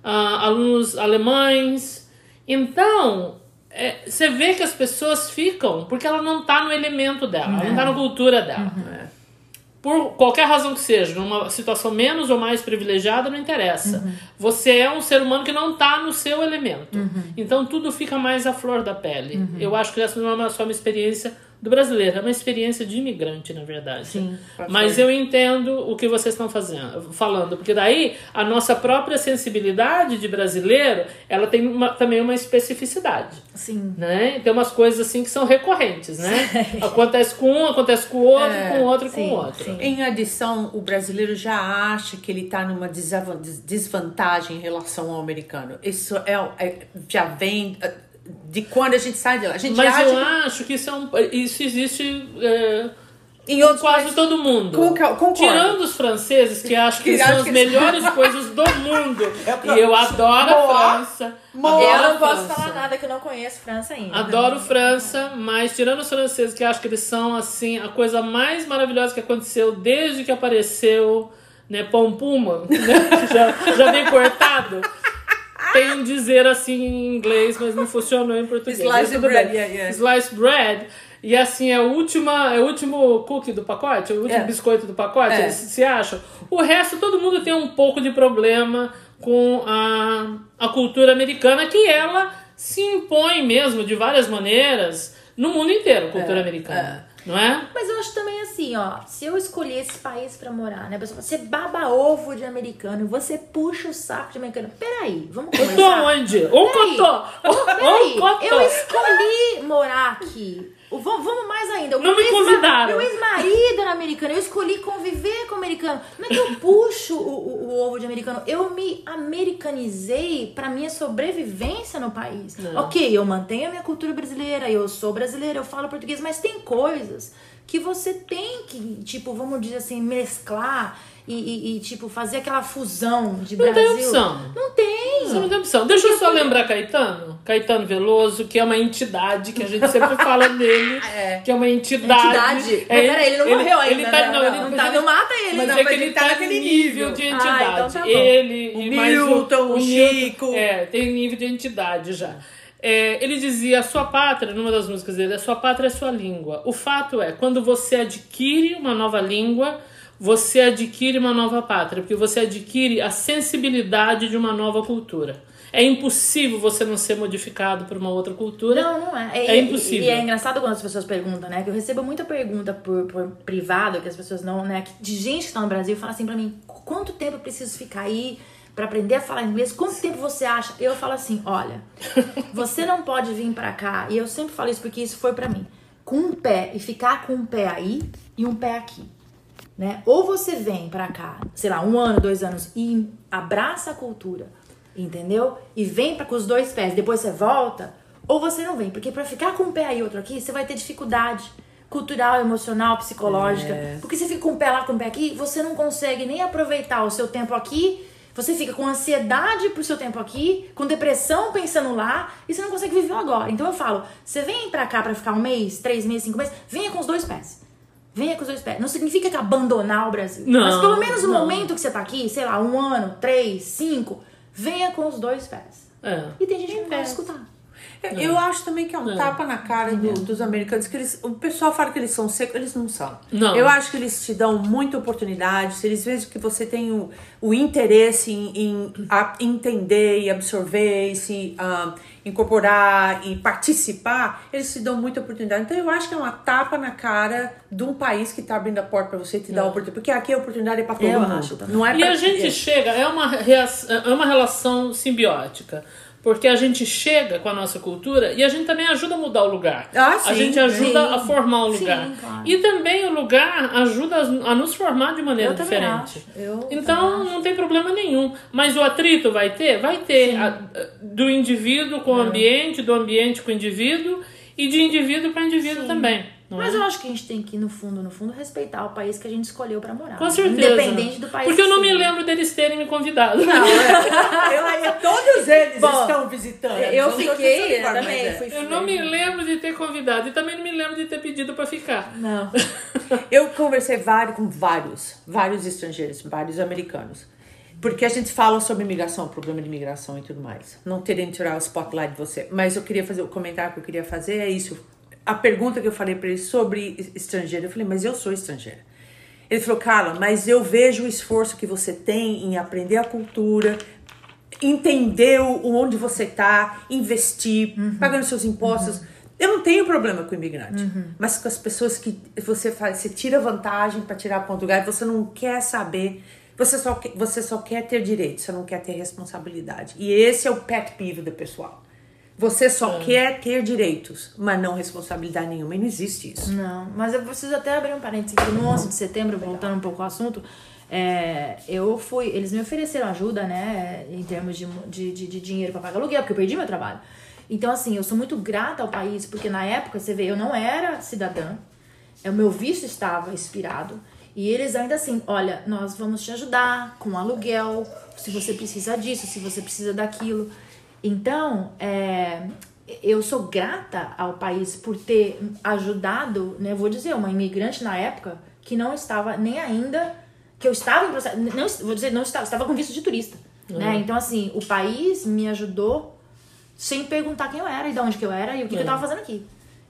Speaker 2: ah, alunos alemães. Então, é, você vê que as pessoas ficam porque ela não está no elemento dela, ela não está na cultura dela. Por qualquer razão que seja, numa situação menos ou mais privilegiada, não interessa. Você é um ser humano que não está no seu elemento. Então tudo fica mais à flor da pele. Eu acho que essa não é só uma experiência do brasileiro, é uma experiência de imigrante, na verdade.
Speaker 4: Sim.
Speaker 2: Mas eu entendo o que vocês estão fazendo, falando, porque daí a nossa própria sensibilidade de brasileiro, ela tem uma- também uma especificidade
Speaker 4: Sim.
Speaker 2: né? Tem umas coisas assim que são recorrentes, né? Acontece com um, acontece com o outro, com o outro, com
Speaker 4: sim,
Speaker 2: o outro.
Speaker 4: sim.
Speaker 3: Em adição, o brasileiro já acha que ele está numa desvantagem em relação ao americano. Isso é, é- já vem de quando a gente sai de lá. A gente
Speaker 2: Mas eu
Speaker 3: que
Speaker 2: acho que isso, é um, isso existe é,
Speaker 3: em outros
Speaker 2: quase
Speaker 3: países-
Speaker 2: todo mundo.
Speaker 3: Concordo.
Speaker 2: Tirando os franceses, que acham que,
Speaker 3: Que
Speaker 2: são as
Speaker 3: que-
Speaker 2: melhores coisas do mundo.
Speaker 3: É
Speaker 2: e eu adoro a
Speaker 3: Moá,
Speaker 2: França. Adoro
Speaker 4: Eu
Speaker 2: a
Speaker 4: não posso
Speaker 2: França.
Speaker 4: falar nada que eu não conheço França ainda.
Speaker 2: Adoro França, mas tirando os franceses que acham que eles são assim a coisa mais maravilhosa que aconteceu desde que apareceu né, pão puma, né, já, já vem cortado. Tem um dizer assim em inglês, mas não funcionou em português.
Speaker 3: Slice bread,
Speaker 2: bem.
Speaker 3: yeah, yeah.
Speaker 2: Slice bread. E assim, é, última, é o último cookie do pacote, o último
Speaker 3: É.
Speaker 2: biscoito do pacote,
Speaker 3: É.
Speaker 2: eles se acham. O resto, todo mundo tem um pouco de problema com a, a cultura americana, que ela se impõe mesmo de várias maneiras no mundo inteiro, cultura americana. Não é?
Speaker 4: Mas eu acho também assim, ó, se eu escolher esse país pra morar, né, a pessoa você baba ovo de americano, você puxa o saco de americano. Peraí, vamos
Speaker 2: Eu tô
Speaker 4: começar.
Speaker 2: onde?
Speaker 4: Peraí,
Speaker 2: cotó!
Speaker 4: eu escolhi morar aqui. Vamos, mais ainda. O
Speaker 2: Não me convidaram.
Speaker 4: Meu ex-marido era americano. Eu escolhi conviver com americano. Não é que eu puxo o, o- o ovo de americano. Eu me americanizei pra minha sobrevivência no país. Ok, eu mantenho a minha cultura brasileira. Eu sou brasileira, eu falo português. Mas tem coisas que você tem que, tipo, vamos dizer assim, mesclar. E, e- e, tipo, fazer aquela fusão de
Speaker 2: Não tem
Speaker 4: Brasil.
Speaker 2: opção.
Speaker 4: Não tem.
Speaker 2: Você não tem opção. Deixa eu só lembrar Caetano. Caetano Veloso, que é uma entidade, que a gente sempre fala dele.
Speaker 3: É.
Speaker 2: Que é uma entidade.
Speaker 4: Entidade.
Speaker 2: É,
Speaker 4: Mas peraí, ele não morreu ainda,
Speaker 2: Ele tá,
Speaker 4: né?
Speaker 2: não, ele
Speaker 4: Não tá,
Speaker 2: ele-
Speaker 4: não mata ele,
Speaker 2: Mas
Speaker 4: não,
Speaker 2: é que
Speaker 3: ele
Speaker 2: ele
Speaker 3: tá
Speaker 2: tá
Speaker 3: naquele
Speaker 2: nível
Speaker 3: nível.
Speaker 2: de
Speaker 4: Ah,
Speaker 2: entidade.
Speaker 4: então tá
Speaker 2: ele
Speaker 3: O
Speaker 2: e
Speaker 3: Milton, o
Speaker 2: Milton,
Speaker 3: Chico.
Speaker 2: É, tem nível de entidade já. É, ele dizia, a sua pátria, numa das músicas dele, a sua pátria é a sua língua. O fato é, quando você adquire uma nova língua, você adquire uma nova pátria, porque você adquire a sensibilidade de uma nova cultura. É impossível você não ser modificado por uma outra cultura.
Speaker 4: Não, não é.
Speaker 2: É
Speaker 4: E-
Speaker 2: impossível.
Speaker 4: E, é engraçado quando as pessoas perguntam, né? Que eu recebo muita pergunta por, por privado, que as pessoas não, né? De gente que tá no Brasil fala assim pra mim: quanto tempo eu preciso ficar aí pra aprender a falar inglês? Quanto tempo você acha? Eu falo assim: olha, você não pode vir pra cá, e eu sempre falo isso porque isso foi pra mim, com um pé e ficar com um pé aí e um pé aqui. Né? Ou você vem pra cá, sei lá, um ano, dois anos e abraça a cultura, entendeu? E vem para com os dois pés, depois você volta, ou você não vem, porque pra ficar com um pé aí outro aqui, você vai ter dificuldade cultural, emocional, psicológica. Porque você fica com um pé lá, com um pé aqui, você não consegue nem aproveitar o seu tempo aqui. Você fica com ansiedade pro seu tempo aqui, com depressão pensando lá, e você não consegue viver agora. Então eu falo, você vem pra cá pra ficar um mês, três meses, cinco meses, venha com os dois pés. Venha com os dois pés. Não significa que abandonar o Brasil.
Speaker 2: Não,
Speaker 4: Mas pelo menos no
Speaker 2: não.
Speaker 4: momento que você tá aqui, sei lá, um ano, três, cinco, venha com os dois pés.
Speaker 2: É.
Speaker 4: E tem gente que não vai escutar.
Speaker 3: Eu acho também que é um tapa na cara do- dos americanos, que eles, o pessoal fala que eles são secos, eles não são.
Speaker 2: Não.
Speaker 3: Eu acho que eles te dão muita oportunidade, se eles veem que você tem o, o interesse em, em a- entender e absorver, e se ah, incorporar e participar, eles te dão muita oportunidade. Então eu acho que é uma tapa na cara de um país que tá abrindo a porta pra você e te dá a oportunidade. Porque aqui a oportunidade é pra todo
Speaker 4: Eu
Speaker 3: mundo.
Speaker 4: acho.
Speaker 3: Não é
Speaker 2: E a gente
Speaker 3: é.
Speaker 2: chega, é uma, é uma relação simbiótica. Porque a gente chega com a nossa cultura e a gente também ajuda a mudar o lugar.
Speaker 3: Ah,
Speaker 2: a
Speaker 3: sim,
Speaker 2: gente ajuda
Speaker 4: sim.
Speaker 2: a formar o
Speaker 4: Sim,
Speaker 2: lugar.
Speaker 4: claro.
Speaker 2: E também o lugar ajuda a a nos formar de maneira
Speaker 4: Eu
Speaker 2: diferente. então não tem problema nenhum. Mas o atrito vai ter? Vai ter. A- do indivíduo com o ambiente, do ambiente com o indivíduo. E de indivíduo para indivíduo também. Não
Speaker 4: Mas
Speaker 2: é?
Speaker 4: eu acho que a gente tem que, no fundo, no fundo, respeitar o país que a gente escolheu pra morar.
Speaker 2: Com certeza.
Speaker 4: Independente do país.
Speaker 2: Porque eu não me lembro deles terem me convidado.
Speaker 3: Não, é, eu, eu- todos eles
Speaker 4: Bom,
Speaker 3: estão visitando.
Speaker 4: Eu fiquei, eu também.
Speaker 3: mas é.
Speaker 4: Fui
Speaker 2: Eu não me lembro de ter convidado e também não me lembro de ter pedido para ficar.
Speaker 4: Não.
Speaker 3: Eu conversei vários, com vários, vários estrangeiros, vários americanos. Porque a gente fala sobre imigração, problema de imigração e tudo mais. Não querendo tirar o spotlight de você. Mas eu queria fazer, o comentário que eu queria fazer é isso. A pergunta que eu falei para ele sobre estrangeiro, eu falei, mas eu sou estrangeira. Ele falou, Carla, mas eu vejo o esforço que você tem em aprender a cultura, entender onde você está, investir, pagando seus impostos. Eu não tenho problema com imigrante, mas com as pessoas que você faz, você tira vantagem para tirar ponto lugar, você não quer saber, você só, quer- você só quer ter direito, você não quer ter responsabilidade. E esse é o pet peeve do pessoal. Você só quer ter direitos, mas não responsabilidade nenhuma. E não existe isso.
Speaker 4: Não, mas eu preciso até abrir um parênteses aqui. No 11 de setembro, voltando um pouco ao assunto, é, eu fui. Eles me ofereceram ajuda, né, em termos de, de, de, de dinheiro pra pagar aluguel, porque eu perdi meu trabalho. Então, assim, eu sou muito grata ao país, porque na época, você vê, eu não era cidadã, é, o meu visto estava expirado. E eles ainda assim, olha, nós vamos te ajudar com aluguel, se você precisa disso, se você precisa daquilo. Então, é, eu sou grata ao país por ter ajudado, né? Vou dizer, uma imigrante na época que não estava nem ainda, que eu estava em processo, não, vou dizer, não estava, estava com visto de turista, né? Então, assim, o país me ajudou sem perguntar quem eu era e de onde que eu era e o que, que eu tava fazendo aqui.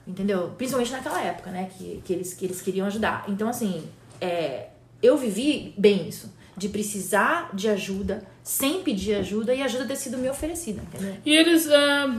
Speaker 4: Entendeu? Principalmente naquela época, né? Que, que, eles, que eles queriam ajudar. Então, assim, é, eu vivi bem isso. De precisar de ajuda, sem pedir ajuda e a ajuda ter sido me oferecida, entendeu?
Speaker 2: E eles, ah,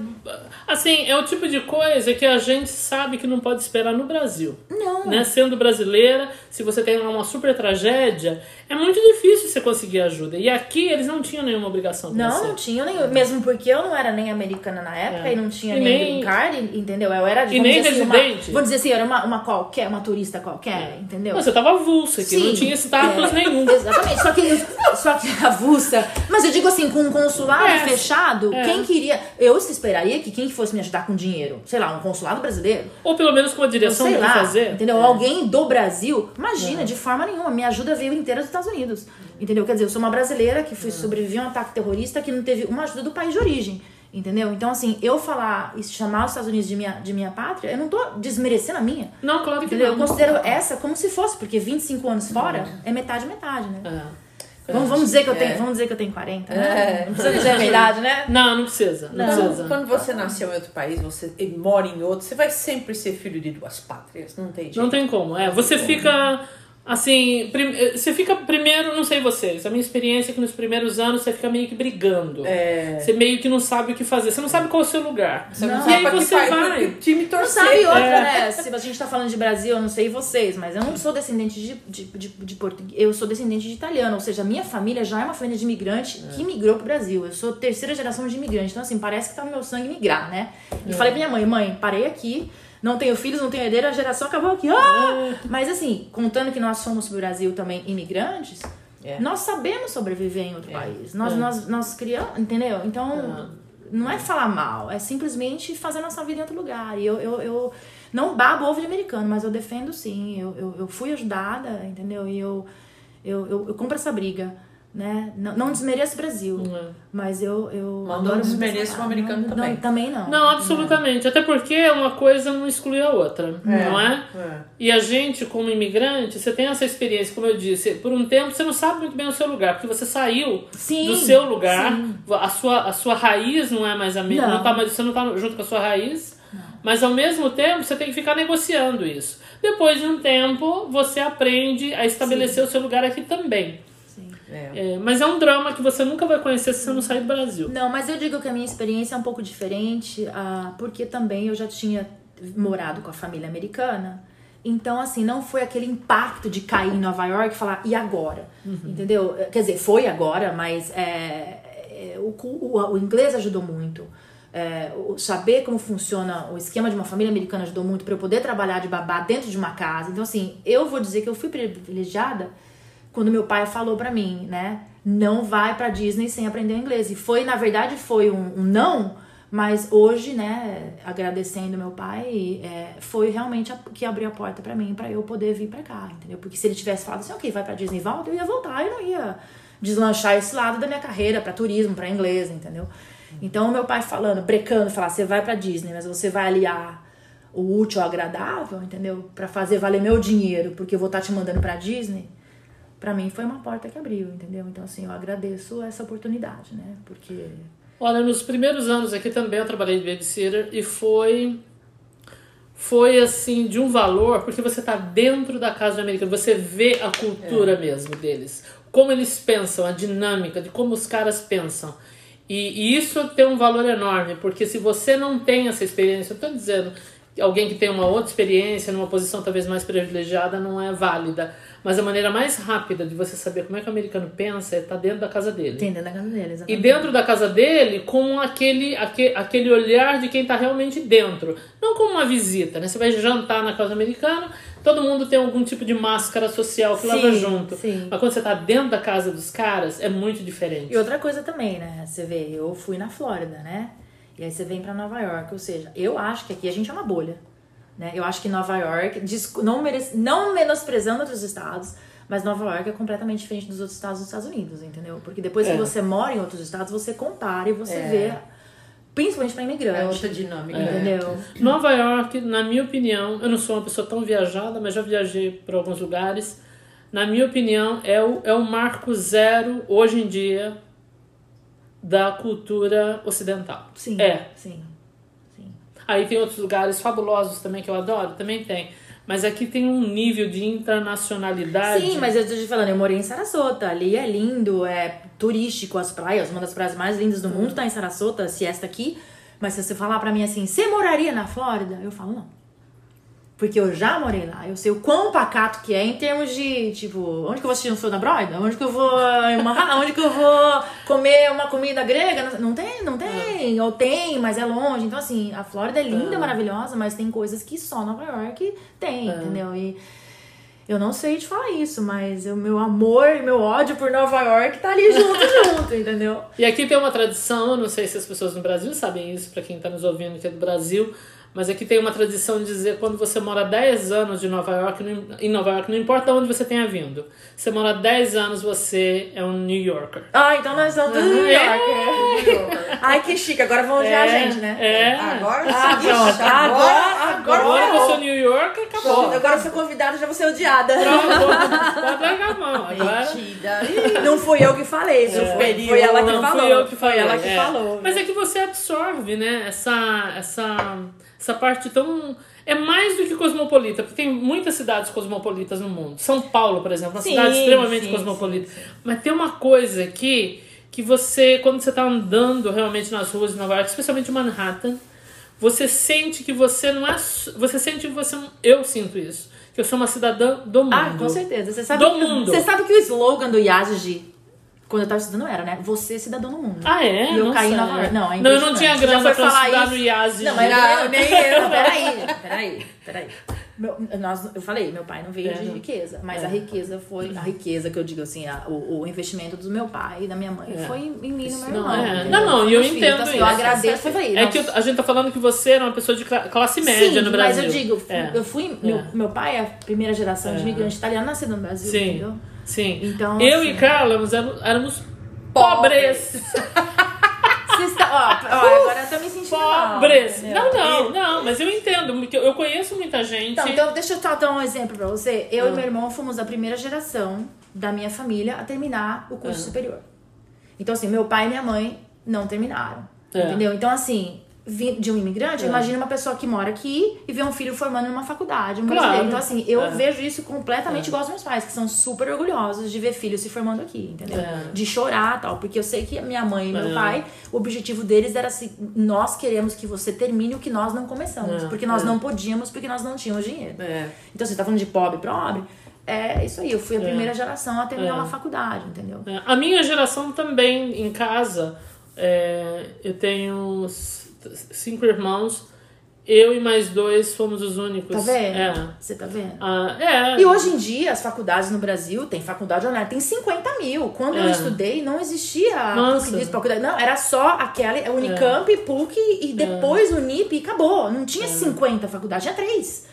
Speaker 2: assim, é o tipo de coisa que a gente sabe que não pode esperar no Brasil.
Speaker 4: Não.
Speaker 2: Né? Sendo brasileira, se você tem uma super tragédia, é muito difícil você conseguir ajuda. E aqui eles não tinham nenhuma obrigação com
Speaker 4: Não,
Speaker 2: você.
Speaker 4: não tinha nem. Mesmo porque eu não era nem americana na época
Speaker 2: É.
Speaker 4: e não tinha
Speaker 2: E
Speaker 4: nem,
Speaker 2: nem-
Speaker 4: card, entendeu? Eu era
Speaker 2: E
Speaker 4: vamos
Speaker 2: nem
Speaker 4: dizer assim,
Speaker 2: residente.
Speaker 4: Uma, vamos dizer assim, eu era uma, uma qualquer, uma turista qualquer, entendeu?
Speaker 2: Você tava avulsa aqui, não
Speaker 4: Sim,
Speaker 2: tinha status
Speaker 4: é,
Speaker 2: nenhum.
Speaker 4: Exatamente, só que, só que avulsa. Mas eu digo assim, com um consulado
Speaker 2: É,
Speaker 4: fechado,
Speaker 2: é.
Speaker 4: quem queria. Eu esperaria que quem fosse me ajudar com dinheiro, sei lá, um consulado brasileiro.
Speaker 2: Ou pelo menos com a direção
Speaker 4: sei lá,
Speaker 2: fazer.
Speaker 4: entendeu?
Speaker 2: É.
Speaker 4: Alguém do Brasil, imagina, de forma nenhuma, minha ajuda veio inteira dos Estados Unidos, entendeu? Quer dizer, eu sou uma brasileira que fui sobreviver a um ataque terrorista que não teve uma ajuda do país de origem, entendeu? Então, assim, eu falar e chamar os Estados Unidos de minha, de minha pátria, eu não tô desmerecendo a minha,
Speaker 2: Não, claro que
Speaker 4: entendeu? Eu
Speaker 2: não.
Speaker 4: considero essa como se fosse, porque 25 anos fora é metade, metade, né?
Speaker 2: É.
Speaker 4: Vamos, vamos dizer que eu
Speaker 3: É.
Speaker 4: tenho, vamos dizer que eu tenho 40,
Speaker 3: É.
Speaker 4: né? Não precisa dizer a minha idade, né?
Speaker 2: Não, não precisa. Não,
Speaker 3: Quando,
Speaker 2: precisa.
Speaker 3: quando você nasceu em outro país, você mora em outro, você vai sempre ser filho de duas pátrias. Não tem jeito.
Speaker 2: Não tem como. É, você fica assim, prim- eh, você fica primeiro, não sei vocês, a minha experiência é que nos primeiros anos você fica meio que brigando.
Speaker 3: É.
Speaker 2: Você meio que não sabe o que fazer, você não sabe qual é o seu lugar.
Speaker 3: Você não,
Speaker 4: Não.
Speaker 2: E
Speaker 3: sabe
Speaker 2: aí
Speaker 3: pra que
Speaker 2: você vai.
Speaker 3: que time
Speaker 4: Não
Speaker 3: torcer.
Speaker 4: sabe outra,
Speaker 2: É.
Speaker 4: né? Se a gente tá falando de Brasil, eu não sei vocês, mas eu não sou descendente de, de, de, de português. Eu sou descendente de italiano, ou seja, minha família já é uma família de imigrante que migrou pro Brasil. Eu sou terceira geração de imigrante. Então, assim, parece que tá no meu sangue migrar, né? E falei pra minha mãe, mãe, parei aqui. Não tenho filhos, não tenho herdeiro, a geração acabou aqui. Ah! Mas assim, contando que nós somos Brasil também imigrantes,
Speaker 3: É.
Speaker 4: nós sabemos sobreviver em outro país. Nós, nós, nós criamos, entendeu? Então, não é falar mal, é simplesmente fazer nossa vida em outro lugar. E eu, eu, eu não babo ovo de americano, mas eu defendo sim. Eu, eu, eu fui ajudada, entendeu? E eu, eu, eu, eu compro essa briga. Né? Não, não desmereço o Brasil, mas eu, eu
Speaker 3: Mas não
Speaker 4: adoro muito
Speaker 3: desmereço o americano
Speaker 4: não,
Speaker 3: também.
Speaker 4: Não, também não.
Speaker 2: Não, absolutamente. Até porque uma coisa não exclui a outra, não é?
Speaker 3: É.
Speaker 2: E a gente, como imigrante, você tem essa experiência, como eu disse, por um tempo você não sabe muito bem o seu lugar, porque você saiu
Speaker 4: Sim,
Speaker 2: do seu lugar,
Speaker 4: sim.
Speaker 2: a sua, a sua raiz não é mais a mesma,
Speaker 4: Não.
Speaker 2: não. tá mais, você não tá junto com a sua raiz, mas ao mesmo tempo você tem que ficar negociando isso. Depois de um tempo, você aprende a estabelecer o seu lugar aqui também.
Speaker 3: É.
Speaker 2: É, mas é um drama que você nunca vai conhecer se você não sair do Brasil.
Speaker 4: Não, mas eu digo que a minha experiência é um pouco diferente, ah, porque também eu já tinha morado com a família americana. Então, assim, não foi aquele impacto de cair em Nova York e falar, e agora? Entendeu? Quer dizer, foi agora, mas é, é, o, o, o inglês ajudou muito. É, saber como funciona o esquema de uma família americana ajudou muito para eu poder trabalhar de babá dentro de uma casa. Então, assim, eu vou dizer que eu fui privilegiada quando meu pai falou pra mim, né? Não vai pra Disney sem aprender inglês. E foi, na verdade, foi um, um não, Mas hoje, né, agradecendo meu pai, é, foi realmente a, que abriu a porta pra mim, pra eu poder vir pra cá, entendeu? Porque se ele tivesse falado assim, ok, vai pra Disney, volta, eu ia voltar, eu não ia deslanchar esse lado da minha carreira pra turismo, pra inglês, entendeu? Então, meu pai falando, brecando, falar, você vai pra Disney, mas você vai aliar o útil ao agradável, entendeu? Pra fazer valer meu dinheiro, porque eu vou estar te mandando pra Disney. Pra mim foi uma porta que abriu, entendeu? Então, assim, eu agradeço essa oportunidade, né? Porque
Speaker 2: Olha, nos primeiros anos aqui também eu trabalhei de babysitter e foi foi assim de um valor, porque você tá dentro da casa do americano, você vê a cultura mesmo deles, como eles pensam, a dinâmica de como os caras pensam. E, e isso tem um valor enorme, porque se você não tem essa experiência, eu tô dizendo, alguém que tem uma outra experiência, numa posição talvez mais privilegiada, não é válida. Mas a maneira mais rápida de você saber como é que o americano pensa é estar dentro da casa dele.
Speaker 4: tem dentro da casa dele,
Speaker 2: E
Speaker 4: exatamente.
Speaker 2: dentro da casa dele, com aquele, aquele, aquele olhar de quem está realmente dentro. Não como uma visita, né? Você vai jantar na casa americana, todo mundo tem algum tipo de máscara social que
Speaker 4: Sim,
Speaker 2: junto.
Speaker 4: sim.
Speaker 2: Mas quando você está dentro da casa dos caras, é muito diferente.
Speaker 4: E outra coisa também, né? Você vê, eu fui na Flórida, né? E aí você vem pra Nova York, ou seja, eu acho que aqui a gente é uma bolha, né? Eu acho que Nova York, não, merece, não menosprezando outros estados, mas Nova York é completamente diferente dos outros estados dos Estados Unidos, entendeu? Porque depois
Speaker 2: É.
Speaker 4: que você mora em outros estados, você compara e você
Speaker 3: É.
Speaker 4: vê, principalmente pra imigrante,
Speaker 3: É outra dinâmica. né?
Speaker 4: entendeu?
Speaker 2: Nova York, na minha opinião, eu não sou uma pessoa tão viajada, mas já viajei para alguns lugares. Na minha opinião, é o, é o marco zero, hoje em dia, da cultura ocidental.
Speaker 4: Sim,
Speaker 2: É.
Speaker 4: sim.
Speaker 2: Aí tem outros lugares fabulosos também que eu adoro, também tem. Mas aqui tem um nível de internacionalidade.
Speaker 4: Sim, mas eu tô te falando, eu morei em Sarasota. Ali é lindo, é turístico, as praias, uma das praias mais lindas do mundo tá em Sarasota, Siesta aqui. Mas se você falar pra mim assim, você moraria na Flórida? Eu falo, não. Porque eu já morei lá, eu sei o quão pacato que é em termos de, tipo, onde que eu vou assistir um show na Broadway? Onde que eu vou Manhattan? Onde que eu vou comer uma comida grega? Não tem, não tem. Ou tem, mas é longe. Então, assim, a Flórida é linda, maravilhosa, mas tem coisas que só Nova York tem, entendeu? E eu não sei te falar isso, mas o meu amor e meu ódio por Nova York tá ali junto, junto, entendeu?
Speaker 2: E aqui tem uma tradição, não sei se as pessoas no Brasil sabem isso, para quem está nos ouvindo que é do Brasil, mas aqui tem uma tradição de dizer quando você mora 10 anos de Nova York, não- em Nova York, não importa onde você tenha vindo. Você mora 10 anos, você é um New Yorker.
Speaker 4: Ah, então nós somos do New York. Ai, que chique, agora vão odiar a gente, né?
Speaker 2: É.
Speaker 3: Agora
Speaker 4: Ah,
Speaker 3: sim,
Speaker 4: pronto. Agora-
Speaker 3: agora,
Speaker 2: Agora que eu sou New York, acabou.
Speaker 4: Agora eu sou convidada, já vou ser odiada.
Speaker 2: Pode largar a mão. Agora.
Speaker 3: Mentira.
Speaker 4: Não fui eu que falei, viu? Foi, foi ela que
Speaker 2: não
Speaker 4: falou.
Speaker 2: fui eu que falei.
Speaker 4: Foi ela que
Speaker 2: é.
Speaker 4: falou.
Speaker 2: Mas é que você absorve, né? Essa, essa, essa parte tão. É mais do que cosmopolita, porque tem muitas cidades cosmopolitas no mundo. São Paulo, por exemplo, é uma
Speaker 4: Sim,
Speaker 2: cidade extremamente
Speaker 4: sim,
Speaker 2: cosmopolita. Mas tem uma coisa aqui que você, quando você tá andando realmente nas ruas de Nova York, especialmente Manhattan, você sente que você não é. Você sente que você. Eu sinto isso. Que eu sou uma cidadã do mundo.
Speaker 4: Ah, com certeza. Você sabe,
Speaker 2: Do
Speaker 4: que,
Speaker 2: mundo.
Speaker 4: Você sabe que o slogan do Yazid, quando eu tava estudando, era, né? Você, cidadão do mundo.
Speaker 2: Ah, é?
Speaker 4: E eu
Speaker 2: Não
Speaker 4: caí em. Nova York. Não, é
Speaker 2: Não, eu não tinha grana pra
Speaker 4: falar
Speaker 2: estudar
Speaker 4: isso?
Speaker 2: no IASI.
Speaker 4: Não, mas não, nem eu. Peraí, peraí, peraí. Meu, nós, eu falei, meu pai não veio
Speaker 2: É.
Speaker 4: de riqueza, mas
Speaker 2: É.
Speaker 4: a riqueza foi. A riqueza que eu digo assim, a- o, o investimento do meu pai e da minha mãe
Speaker 2: É.
Speaker 4: foi em mim e no meu
Speaker 2: Não,
Speaker 4: irmão.
Speaker 2: é.
Speaker 4: entendeu?
Speaker 2: Não, não, e eu
Speaker 4: filhos.
Speaker 2: entendo
Speaker 4: Então, assim,
Speaker 2: isso.
Speaker 4: Eu agradeço, foi falei.
Speaker 2: É que a gente tá falando que você era uma pessoa de cla- classe média
Speaker 4: Sim,
Speaker 2: no Brasil.
Speaker 4: mas eu digo,
Speaker 2: É.
Speaker 4: eu fui. Meu,
Speaker 2: É.
Speaker 4: meu pai é a primeira geração de imigrante italiano nascido no Brasil,
Speaker 2: Sim.
Speaker 4: entendeu?
Speaker 2: Sim.
Speaker 4: Então,
Speaker 2: eu
Speaker 4: assim-
Speaker 2: e Carla éramos, éramos pobres.
Speaker 4: Tá- ó, ó, agora eu tô me sentindo mal,
Speaker 2: Pobres.
Speaker 4: entendeu?
Speaker 2: Não, não, não, mas eu entendo, porque eu conheço muita gente.
Speaker 4: Então, então, deixa eu só dar um exemplo pra você. Eu
Speaker 2: Ah.
Speaker 4: e meu irmão fomos a primeira geração da minha família a terminar o
Speaker 2: Ah.
Speaker 4: curso superior. Então, assim, meu pai e minha mãe não terminaram.
Speaker 2: É.
Speaker 4: Entendeu? Então, assim, de um imigrante,
Speaker 2: É.
Speaker 4: imagina uma pessoa que mora aqui e vê um filho formando numa faculdade, um
Speaker 2: Claro.
Speaker 4: Então, assim, eu
Speaker 2: É.
Speaker 4: vejo isso completamente igual aos meus pais, que são super orgulhosos de ver filhos se formando aqui, entendeu?
Speaker 2: É.
Speaker 4: De chorar tal. Porque eu sei que minha mãe e meu
Speaker 2: É.
Speaker 4: pai, o objetivo deles era assim: nós queremos que você termine o que nós não começamos.
Speaker 2: É.
Speaker 4: Porque nós
Speaker 2: É.
Speaker 4: não podíamos, porque nós não tínhamos dinheiro.
Speaker 3: É.
Speaker 4: Então, você tá falando de pobre pobre? É isso aí, eu fui a
Speaker 2: É.
Speaker 4: primeira geração a terminar
Speaker 2: É.
Speaker 4: uma faculdade, entendeu?
Speaker 2: É, A minha geração também, em casa, é, eu tenho s- cinco irmãos Eu e mais dois fomos os únicos.
Speaker 4: Tá vendo?
Speaker 2: É.
Speaker 4: Você tá vendo?
Speaker 2: Ah, é.
Speaker 4: E hoje em dia, as faculdades no Brasil, tem faculdade online, tem 50 mil. Quando eu
Speaker 2: É.
Speaker 4: estudei, não existia
Speaker 2: Nossa.
Speaker 4: Faculdade. Não, era só aquela, a Unicamp, PUC e depois Unip e acabou. Não tinha 50 faculdades, tinha três.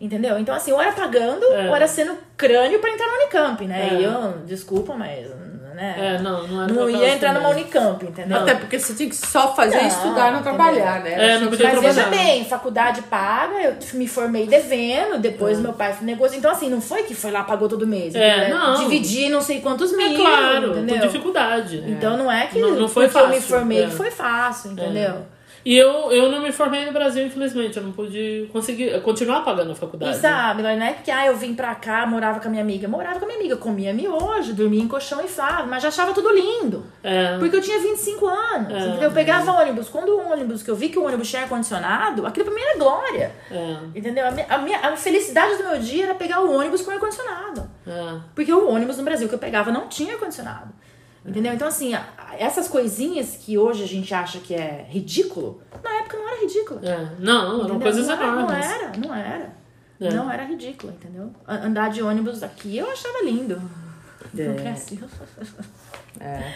Speaker 4: Entendeu? Então, assim, ou era pagando,
Speaker 2: É.
Speaker 4: ou era sendo crânio pra entrar no Unicamp, né?
Speaker 2: É.
Speaker 4: E eu, desculpa, mas, né?
Speaker 2: É, não, não era
Speaker 4: não ia entrar numa. Unicamp, entendeu?
Speaker 3: Até porque você tinha que só fazer
Speaker 4: Não,
Speaker 3: estudar, não
Speaker 4: entendeu?
Speaker 3: trabalhar, né?
Speaker 2: É, não podia
Speaker 4: Mas
Speaker 2: trabalhar.
Speaker 4: veja bem, faculdade paga, eu me formei devendo, depois meu pai negócio. Então, assim, não foi que foi lá, pagou todo mês.
Speaker 2: É,
Speaker 4: entendeu?
Speaker 2: não.
Speaker 4: Dividi não sei quantos mil.
Speaker 2: É claro,
Speaker 4: entendeu?
Speaker 2: com dificuldade.
Speaker 4: Então não é que
Speaker 2: Não- não foi
Speaker 4: porque eu me
Speaker 2: fácil,
Speaker 4: formei
Speaker 2: é.
Speaker 4: que foi fácil, entendeu?
Speaker 2: E eu, eu não me formei no Brasil, infelizmente. Eu não pude conseguir continuar pagando a faculdade.
Speaker 4: E sabe, não é que ah, eu vim pra cá, morava com a minha amiga. Morava com a minha amiga, comia miojo, dormia em colchão e fava, mas já achava tudo lindo.
Speaker 2: É.
Speaker 4: Porque eu tinha 25 anos.
Speaker 2: É.
Speaker 4: Eu pegava ônibus. Quando o ônibus, que eu vi que o ônibus tinha ar-condicionado, aquilo pra mim era glória.
Speaker 2: É.
Speaker 4: Entendeu? A minha, a minha- a felicidade do meu dia era pegar o ônibus com ar-condicionado.
Speaker 2: É.
Speaker 4: Porque o ônibus no Brasil que eu pegava não tinha ar-condicionado. Entendeu? Então, assim, essas coisinhas que hoje a gente acha que é ridículo, na época não era ridículo.
Speaker 2: É. Não, eram
Speaker 4: Entendeu?
Speaker 2: coisas
Speaker 4: não, era, não
Speaker 2: enormes.
Speaker 4: era, não era.
Speaker 2: É.
Speaker 4: Não era ridículo, entendeu? Andar de ônibus aqui eu achava lindo.
Speaker 3: É.
Speaker 4: No Brasil.
Speaker 3: É.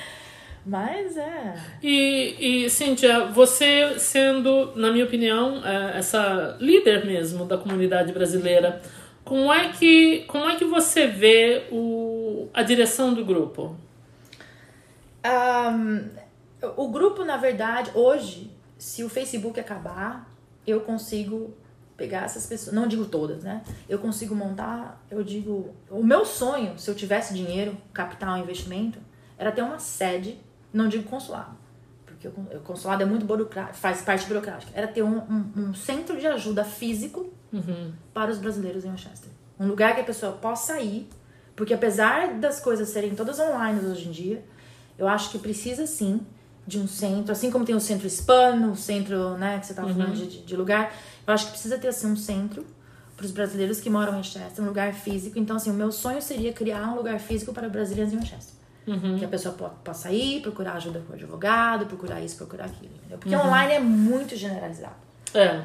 Speaker 4: Mas é.
Speaker 2: E, e Cíntia, você sendo, na minha opinião, é, essa líder mesmo da comunidade brasileira, como é que, como é que você vê o, a direção do grupo?
Speaker 4: Ahn, o grupo, na verdade, hoje, se o Facebook acabar, eu consigo pegar essas pessoas, não digo todas, né? Eu consigo montar, eu digo, o meu sonho, se eu tivesse dinheiro, capital, investimento, era ter uma sede, não digo consulado, porque o con- o consulado é muito burocrático, faz parte burocrática, era ter um, um, um centro de ajuda físico para os brasileiros em Manchester. Um lugar que a pessoa possa ir, porque apesar das coisas serem todas online hoje em dia, eu acho que precisa sim de um centro, assim como tem o centro hispano, o centro, né, que você estava falando de, de- lugar, eu acho que precisa ter assim um centro para os brasileiros que moram em Manchester, um lugar físico. Então, assim, o meu sonho seria criar um lugar físico para brasileiros em Manchester. Que a pessoa po- possa ir, procurar ajuda com o advogado, procurar isso, procurar aquilo, entendeu? Porque online é muito generalizado.
Speaker 2: É.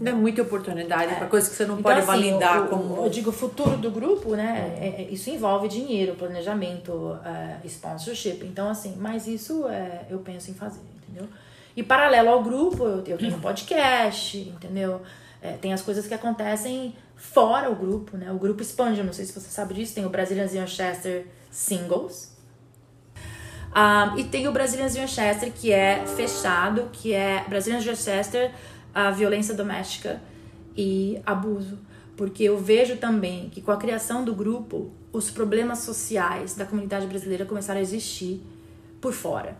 Speaker 3: Dá muita oportunidade pra coisa que você não
Speaker 4: Então,
Speaker 3: pode
Speaker 4: assim,
Speaker 3: validar
Speaker 4: o-
Speaker 3: como.
Speaker 4: Eu digo o futuro do grupo, né? é- é- isso envolve dinheiro, planejamento, é, sponsorship. Então, assim, mas isso é, eu penso em fazer, entendeu? E paralelo ao grupo, eu, eu tenho um podcast, entendeu? É, tem as coisas que acontecem fora o grupo, né? O grupo expande, eu não sei se você sabe disso, tem o Brazilians Manchester Singles. Ah, e tem o Brazilians Manchester, que é fechado, que é Brazilians Manchester, a violência doméstica e abuso. Porque eu vejo também que com a criação do grupo, os problemas sociais da comunidade brasileira começaram a existir por fora.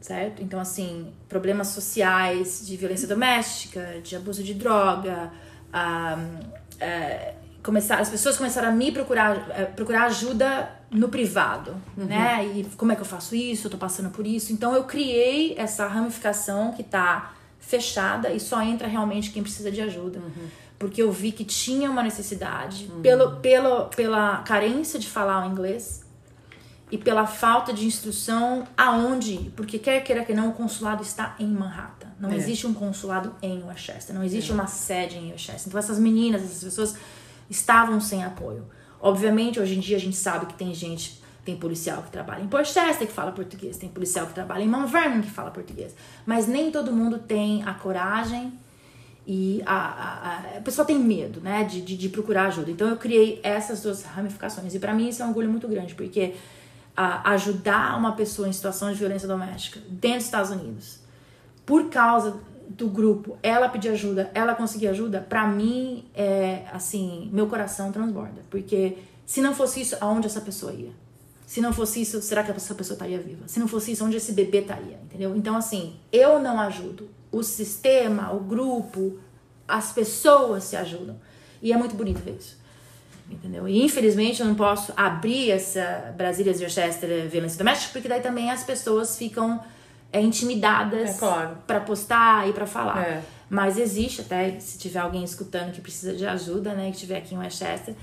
Speaker 4: Certo? Então, assim, problemas sociais de violência doméstica, de abuso de droga, ah, é, começar, as pessoas começaram a me procurar, é, procurar ajuda no privado, né? E como é que eu faço isso? Eu tô passando por isso. Então, eu criei essa ramificação que tá fechada e só entra realmente quem precisa de ajuda. Porque eu vi que tinha uma necessidade, pelo, pelo, pela carência de falar o inglês e pela falta de instrução aonde. Porque quer queira que não, o consulado está em Manhattan. Não
Speaker 3: É.
Speaker 4: existe um consulado em Westchester. Não existe uma sede em Westchester. Então essas meninas, essas pessoas estavam sem apoio. Obviamente, hoje em dia a gente sabe que tem gente, tem policial que trabalha em Portchester que fala português, tem policial que trabalha em Mount Vernon que fala português. Mas nem todo mundo tem a coragem e a, a, a, a pessoa tem medo, né, de, de, de procurar ajuda. Então eu criei essas duas ramificações. E pra mim isso é um orgulho muito grande, porque a, ajudar uma pessoa em situação de violência doméstica dentro dos Estados Unidos, por causa do grupo, ela pedir ajuda, ela conseguir ajuda, pra mim é assim, meu coração transborda. Porque se não fosse isso, aonde essa pessoa ia? Se não fosse isso, será que essa pessoa estaria viva? Se não fosse isso, onde esse bebê estaria? Entendeu? Então, assim, eu não ajudo. O sistema, o grupo, as pessoas se ajudam. E é muito bonito ver isso. Entendeu? E infelizmente eu não posso abrir essa Brasília Manchester violência doméstica, porque daí também as pessoas ficam é, intimidadas
Speaker 3: É claro.
Speaker 4: pra postar e pra falar.
Speaker 3: É.
Speaker 4: Mas existe, até se tiver alguém escutando que precisa de ajuda, né, que estiver aqui em Westchester,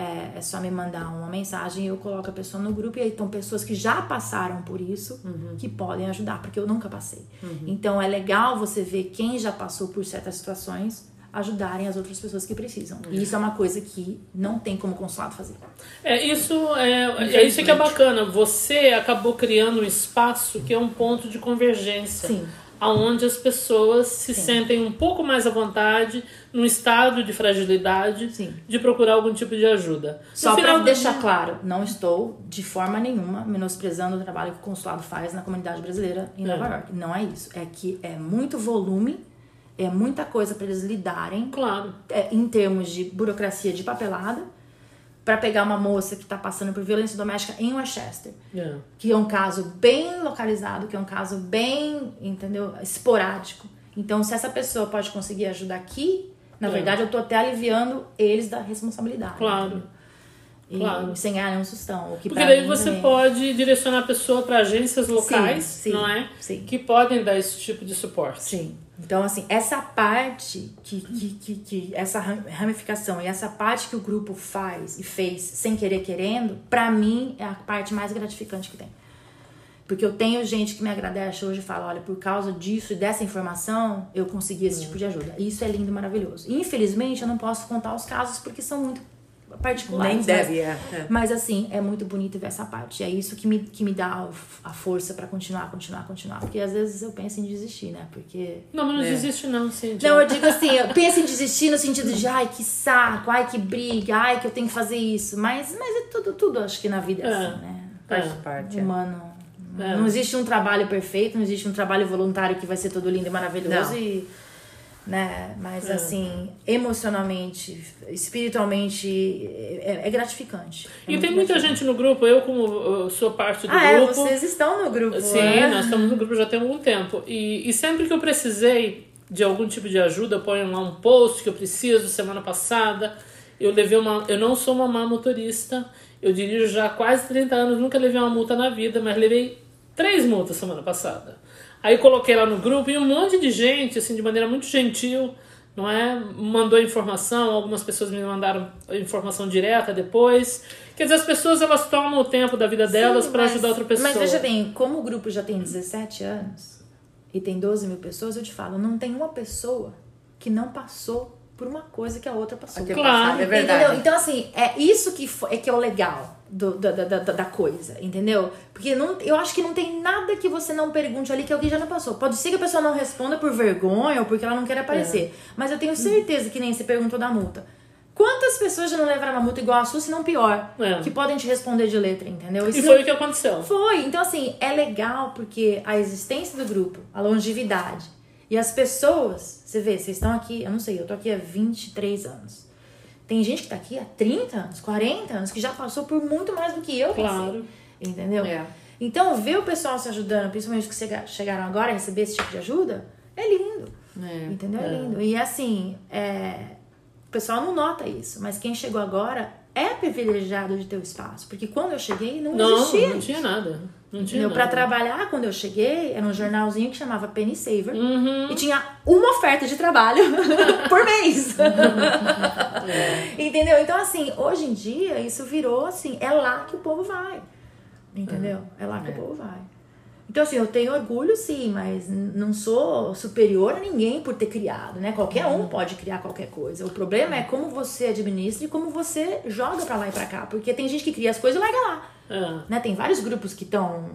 Speaker 4: É, é só me mandar uma mensagem eu coloco a pessoa no grupo. E aí estão pessoas que já passaram por isso que podem ajudar, porque eu nunca passei. Então é legal você ver quem já passou por certas situações ajudarem as outras pessoas que precisam. E isso é uma coisa que não tem como consulado fazer.
Speaker 2: É isso, é, é isso que é bacana. Você acabou criando um espaço que é um ponto de convergência.
Speaker 4: Sim.
Speaker 2: Aonde as pessoas se sentem um pouco mais à vontade, num estado de fragilidade,
Speaker 4: Sim.
Speaker 2: de procurar algum tipo de ajuda. No
Speaker 4: Só para deixar
Speaker 2: dia-
Speaker 4: claro, não estou de forma nenhuma menosprezando o trabalho que o consulado faz na comunidade brasileira em Nova
Speaker 2: É.
Speaker 4: York. Não é isso. É que é muito volume, é muita coisa para eles lidarem
Speaker 2: Claro.
Speaker 4: é, em termos de burocracia de papelada para pegar uma moça que está passando por violência doméstica em Westchester,
Speaker 2: É.
Speaker 4: que é um caso bem localizado, que é um caso bem, entendeu, esporádico. Então, se essa pessoa pode conseguir ajudar aqui, na
Speaker 2: É.
Speaker 4: verdade, eu tô até aliviando eles da responsabilidade.
Speaker 2: Claro.
Speaker 4: entendeu? E
Speaker 2: Claro.
Speaker 4: sem ganhar nenhum sustão. O que
Speaker 2: Porque daí você
Speaker 4: também-
Speaker 2: pode direcionar a pessoa para agências locais,
Speaker 4: sim,
Speaker 2: não é?
Speaker 4: sim.
Speaker 2: Que podem dar esse tipo de suporte.
Speaker 4: Sim. Então, assim, essa parte que, que, que, que essa ram- ramificação e essa parte que o grupo faz e fez sem querer querendo, pra mim é a parte mais gratificante que tem. Porque eu tenho gente que me agradece hoje e fala, olha, por causa disso e dessa informação, eu consegui esse tipo de ajuda. Isso é lindo e maravilhoso. Infelizmente, eu não posso contar os casos porque são muito particulares.
Speaker 3: Nem
Speaker 4: mas-
Speaker 3: deve, é. é.
Speaker 4: mas assim, é muito bonito ver essa parte. É isso que me, que me dá a força pra continuar, continuar, continuar. Porque às vezes eu penso em desistir, né? Porque.
Speaker 2: Não, mas não
Speaker 3: É.
Speaker 2: desiste não, sim.
Speaker 4: Não, eu digo assim, eu penso em desistir no sentido de ai, que saco, ai, que briga, ai, que eu tenho que fazer isso. Mas, mas é tudo, tudo, acho que na vida é,
Speaker 2: É.
Speaker 4: assim, né?
Speaker 3: Faz
Speaker 2: É.
Speaker 3: parte. é.
Speaker 4: Humano.
Speaker 2: É.
Speaker 4: Não existe um trabalho perfeito, não existe um trabalho voluntário que vai ser todo lindo e maravilhoso
Speaker 3: Não.
Speaker 4: e. Né? Mas
Speaker 2: É.
Speaker 4: assim, emocionalmente, espiritualmente, é, é gratificante. É
Speaker 2: E tem muita gente no grupo, eu como eu sou parte do
Speaker 4: Ah, é,
Speaker 2: grupo.
Speaker 4: vocês estão no grupo.
Speaker 2: Sim,
Speaker 4: né?
Speaker 2: nós estamos no grupo já tem algum tempo. E, e sempre que eu precisei de algum tipo de ajuda, eu ponho lá um post que eu preciso. Semana passada, eu levei uma. Eu não sou uma má motorista. Eu dirijo já há quase 30 anos, nunca levei uma multa na vida, mas levei três multas semana passada. Aí coloquei lá no grupo e um monte de gente, assim, de maneira muito gentil, não é? Mandou informação, algumas pessoas me mandaram informação direta depois. Quer dizer, as pessoas elas tomam o tempo da vida delas para ajudar outra pessoa.
Speaker 4: Mas veja bem, como o grupo já tem 17 anos e tem 12 mil pessoas, eu te falo, não tem uma pessoa que não passou por uma coisa que a outra passou.
Speaker 3: Aqui é
Speaker 2: Claro.
Speaker 3: passado, é verdade.
Speaker 4: Entendeu? Então, assim, é isso que, fo- é, que é o legal do, da, da, da, da coisa, entendeu? Porque não, eu acho que não tem nada que você não pergunte ali que alguém já não passou. Pode ser que a pessoa não responda por vergonha ou porque ela não quer
Speaker 2: É.
Speaker 4: aparecer. Mas eu tenho certeza que nem você perguntou da multa. Quantas pessoas já não levaram uma multa igual a sua, se não pior?
Speaker 2: É.
Speaker 4: Que podem te responder de letra, entendeu?
Speaker 2: E
Speaker 4: Isso
Speaker 2: foi o que aconteceu.
Speaker 4: foi. Então, assim, é legal porque a existência do grupo, a longevidade e as pessoas, você vê, vocês estão aqui, eu não sei, eu tô aqui há 23 anos. Tem gente que tá aqui há 30 anos, 40 anos, que já passou por muito mais do que eu.
Speaker 2: Claro.
Speaker 4: Entendeu?
Speaker 3: É.
Speaker 4: Então, ver o pessoal se ajudando, principalmente os que chega- chegaram agora a receber esse tipo de ajuda, é lindo.
Speaker 3: É.
Speaker 4: Entendeu? É.
Speaker 2: É.
Speaker 4: lindo. E assim, é, o pessoal não nota isso, mas quem chegou agora é privilegiado de ter o espaço. Porque quando eu cheguei, não,
Speaker 2: Não,
Speaker 4: existia.
Speaker 2: não tinha nada. Não tinha nada.
Speaker 4: trabalhar, quando eu cheguei, era um jornalzinho que chamava Penny Saver.
Speaker 2: Uhum.
Speaker 4: E tinha uma oferta de trabalho por mês. Entendeu? Então, assim, hoje em dia, isso virou assim, é lá que o povo vai. Entendeu? É lá que o povo vai. Então, assim, eu tenho orgulho, sim, mas não sou superior a ninguém por ter criado, né? Qualquer um pode criar qualquer coisa. O problema é como você administra e como você joga pra lá e pra cá. Porque tem gente que cria as coisas e larga lá
Speaker 2: É.
Speaker 4: né? Tem vários grupos que estão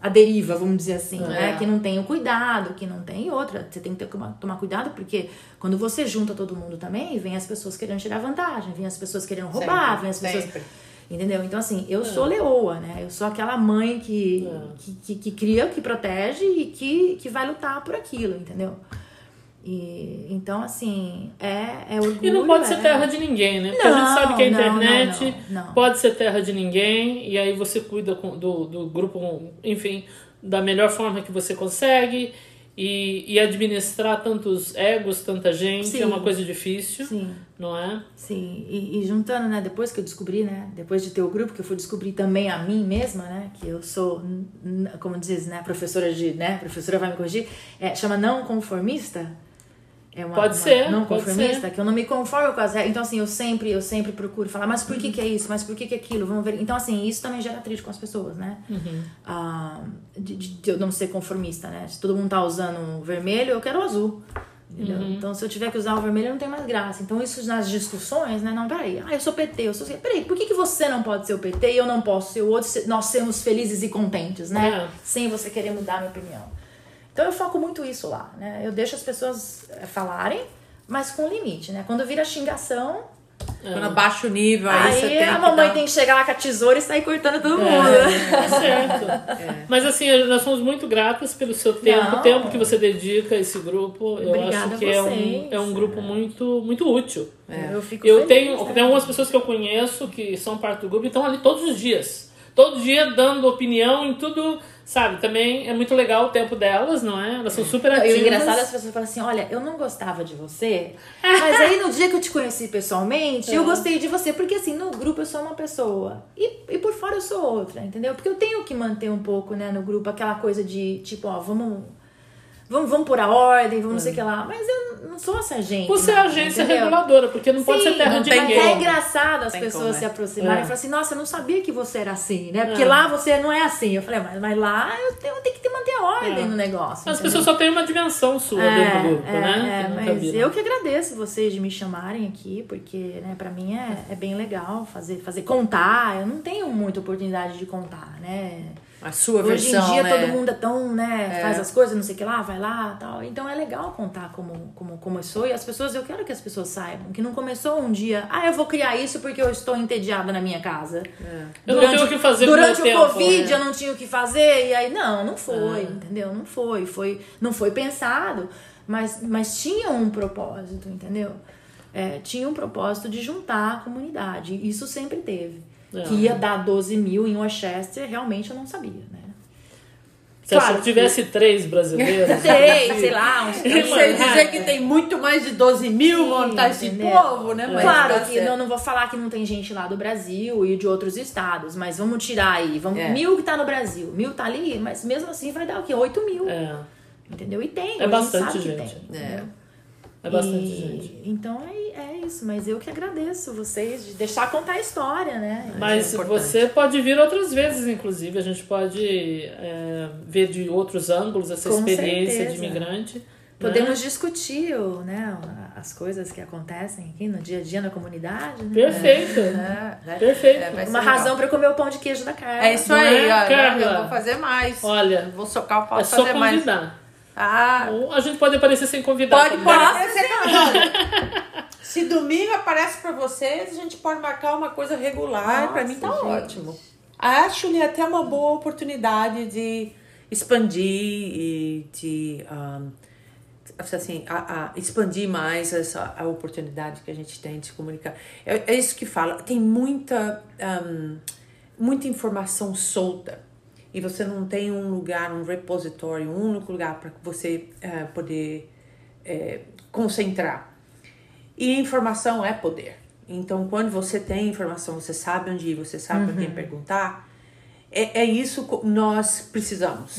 Speaker 4: à deriva, vamos dizer assim,
Speaker 3: É.
Speaker 4: né? Que não tem o cuidado, que não tem outra. Você tem que ter, tomar, tomar cuidado, porque quando você junta todo mundo também, vem as pessoas querendo tirar vantagem, vem as pessoas querendo roubar,
Speaker 3: Sempre,
Speaker 4: vem as pessoas.
Speaker 3: sempre.
Speaker 4: Entendeu? Então, assim, eu sou leoa, né? Eu sou aquela mãe que,
Speaker 2: É.
Speaker 4: que, que, que cria, que protege e que, que vai lutar por aquilo, entendeu? E, então, assim, é, é orgulho.
Speaker 2: E não pode
Speaker 4: é...
Speaker 2: ser terra de ninguém, né? Porque a gente
Speaker 4: Não,
Speaker 2: sabe que a
Speaker 4: não, não,
Speaker 2: internet
Speaker 4: não, não.
Speaker 2: pode ser terra de ninguém, e aí você cuida com- do, do grupo, enfim, da melhor forma que você consegue. E, e administrar tantos egos, tanta gente,
Speaker 4: Sim.
Speaker 2: é uma coisa difícil,
Speaker 4: Sim.
Speaker 2: não é?
Speaker 4: Sim, e, e juntando, né, depois que eu descobri, né, depois de ter o grupo, que eu fui descobrir também a mim mesma, né, que eu sou, como diz, né, professora de, né, professora vai me corrigir, é, chama não conformista. É uma,
Speaker 2: Pode
Speaker 4: uma
Speaker 2: ser,
Speaker 4: não conformista,
Speaker 2: ser.
Speaker 4: que eu não me conformo com as regras. Então, assim, eu sempre, eu sempre procuro falar, mas por que, que é isso? Mas por que, que é aquilo? Vamos ver. Então, assim, isso também gera atrito com as pessoas, né?
Speaker 2: Uhum.
Speaker 4: Ah, de, de- eu não ser conformista, né? Se todo mundo tá usando o vermelho, eu quero o azul.
Speaker 2: Uhum.
Speaker 4: Então, se eu tiver que usar o vermelho, não tem mais graça. Então, isso nas discussões, né? Não, peraí. Ah, eu sou PT, eu sou. Peraí, por que, que você não pode ser o PT e eu não posso ser o outro? se Nós sermos felizes e contentes, né?
Speaker 2: É.
Speaker 4: Sem você querer mudar a minha opinião. Então, eu foco muito isso lá, né? Eu deixo as pessoas eh, falarem, mas com limite, né? Quando vira xingação,
Speaker 3: Quando abaixa o nível, aí, você
Speaker 4: aí
Speaker 3: tem
Speaker 4: a
Speaker 3: que
Speaker 4: mamãe
Speaker 3: dar-
Speaker 4: tem que chegar lá com a tesoura e sair cortando todo mundo.
Speaker 2: Tá certo. Mas assim, nós somos muito gratas pelo seu tempo,
Speaker 4: Não.
Speaker 2: o tempo que você dedica a esse grupo. Eu
Speaker 4: Obrigada
Speaker 2: acho que é um, é um grupo muito, muito útil.
Speaker 4: Eu fico
Speaker 2: Eu
Speaker 4: feliz,
Speaker 2: tenho,
Speaker 4: né?
Speaker 2: tem algumas pessoas que eu conheço que são parte do grupo e estão ali todos os dias. Todo dia dando opinião em tudo, sabe? Também é muito legal o tempo delas, não é? Elas são super
Speaker 4: E
Speaker 2: ativas.
Speaker 4: o engraçado é as pessoas falam assim: olha, eu não gostava de você, mas aí no dia que eu te conheci pessoalmente,
Speaker 2: É.
Speaker 4: eu gostei de você. Porque assim, no grupo eu sou uma pessoa e, e por fora eu sou outra, entendeu? Porque eu tenho que manter um pouco, né, no grupo aquela coisa de tipo, ó, vamos. Vamos, vamos por a ordem, vamos não sei o que lá. Mas eu não sou essa gente.
Speaker 2: Você é agência
Speaker 4: entendeu?
Speaker 2: reguladora, porque não pode
Speaker 4: Sim,
Speaker 2: ser terra de ninguém.
Speaker 4: é engraçado as
Speaker 3: Tem
Speaker 4: pessoas
Speaker 3: como,
Speaker 4: se
Speaker 3: é.
Speaker 4: aproximarem
Speaker 2: É.
Speaker 4: e falar assim, nossa, eu não sabia que você era assim, né? Porque lá você não é assim. Eu falei, mas, mas lá eu tenho, eu tenho que ter, manter a ordem
Speaker 2: É.
Speaker 4: no negócio.
Speaker 2: As
Speaker 4: entendeu?
Speaker 2: pessoas só têm uma dimensão sua dentro do grupo,
Speaker 4: é,
Speaker 2: né?
Speaker 4: é, mas eu que agradeço vocês de me chamarem aqui, porque, né, pra mim é, é bem legal fazer, fazer contar. Eu não tenho muita oportunidade de contar, né?
Speaker 3: A sua
Speaker 4: Hoje
Speaker 3: versão,
Speaker 4: em dia
Speaker 3: né?
Speaker 4: todo mundo é tão, né,
Speaker 3: É.
Speaker 4: faz as coisas, não sei o que lá, vai lá tal. Então é legal contar como, como começou. E as pessoas, eu quero que as pessoas saibam que não começou um dia, ah, eu vou criar isso porque eu estou entediada na minha casa.
Speaker 2: Eu não tenho o que fazer
Speaker 4: durante o
Speaker 2: tempo,
Speaker 4: Covid
Speaker 2: né?
Speaker 4: eu não tinha o que fazer. E aí, não, não foi, entendeu? Não foi. foi não foi pensado, mas, mas tinha um propósito, entendeu? É, tinha um propósito de juntar a comunidade. Isso sempre teve.
Speaker 2: É.
Speaker 4: Que ia dar 12 mil em Westchester, realmente eu não sabia, né?
Speaker 2: Se
Speaker 4: Claro
Speaker 2: que tivesse três brasileiros.
Speaker 4: Sei, sei lá, uns
Speaker 3: Eu sei dizer que tem muito mais de 12 mil montar esse
Speaker 4: entendeu?
Speaker 3: povo, né? Mas
Speaker 4: Claro
Speaker 3: tá
Speaker 4: que não, não vou falar que não tem gente lá do Brasil e de outros estados, mas vamos tirar aí. Vamos,
Speaker 3: É.
Speaker 4: Mil que tá no Brasil, mil tá ali, mas mesmo assim vai dar o quê? 8 mil.
Speaker 2: É,
Speaker 4: Entendeu? E tem,
Speaker 2: É
Speaker 4: hoje a gente
Speaker 2: bastante
Speaker 4: sabe que
Speaker 2: gente.
Speaker 4: tem,
Speaker 3: É.
Speaker 4: entendeu?
Speaker 2: é bastante
Speaker 4: E-
Speaker 2: gente.
Speaker 4: Então é, é isso, mas eu que agradeço vocês de deixar contar a história, né?
Speaker 2: Mas
Speaker 3: é
Speaker 2: você pode vir outras vezes, inclusive. A gente pode é, ver de outros ângulos essa
Speaker 4: Com
Speaker 2: experiência
Speaker 4: certeza.
Speaker 2: de imigrante. né?
Speaker 4: Podemos discutir o, né, as coisas que acontecem aqui no dia a dia na comunidade, né?
Speaker 2: Perfeito.
Speaker 3: É, né?
Speaker 2: Perfeito.
Speaker 3: É,
Speaker 4: Uma
Speaker 3: legal.
Speaker 4: razão eu comer o pão de queijo da Carla.
Speaker 3: É isso aí,
Speaker 2: é. Carla?
Speaker 3: Eu vou fazer mais.
Speaker 2: Olha,
Speaker 3: Vou socar o pau
Speaker 2: é
Speaker 3: e
Speaker 2: só
Speaker 3: fazer mais.
Speaker 2: convidar.
Speaker 3: Ah,
Speaker 2: Ou a gente pode aparecer sem convidar.
Speaker 3: pode, pode aparecer Se domingo aparece pra vocês, a gente pode marcar uma coisa regular. Pra mim tá
Speaker 4: gente.
Speaker 3: ótimo. Acho-lhe até uma boa oportunidade de expandir e de um, assim, a, a expandir mais essa a oportunidade que a gente tem de se comunicar. É, é isso que fala. Tem muita, um, muita informação solta e você não tem um lugar, um repositório, um único lugar para você eh, poder eh, concentrar. E informação é poder. Então, quando você tem informação, você sabe onde ir, você sabe a quem perguntar, é, é isso que nós precisamos.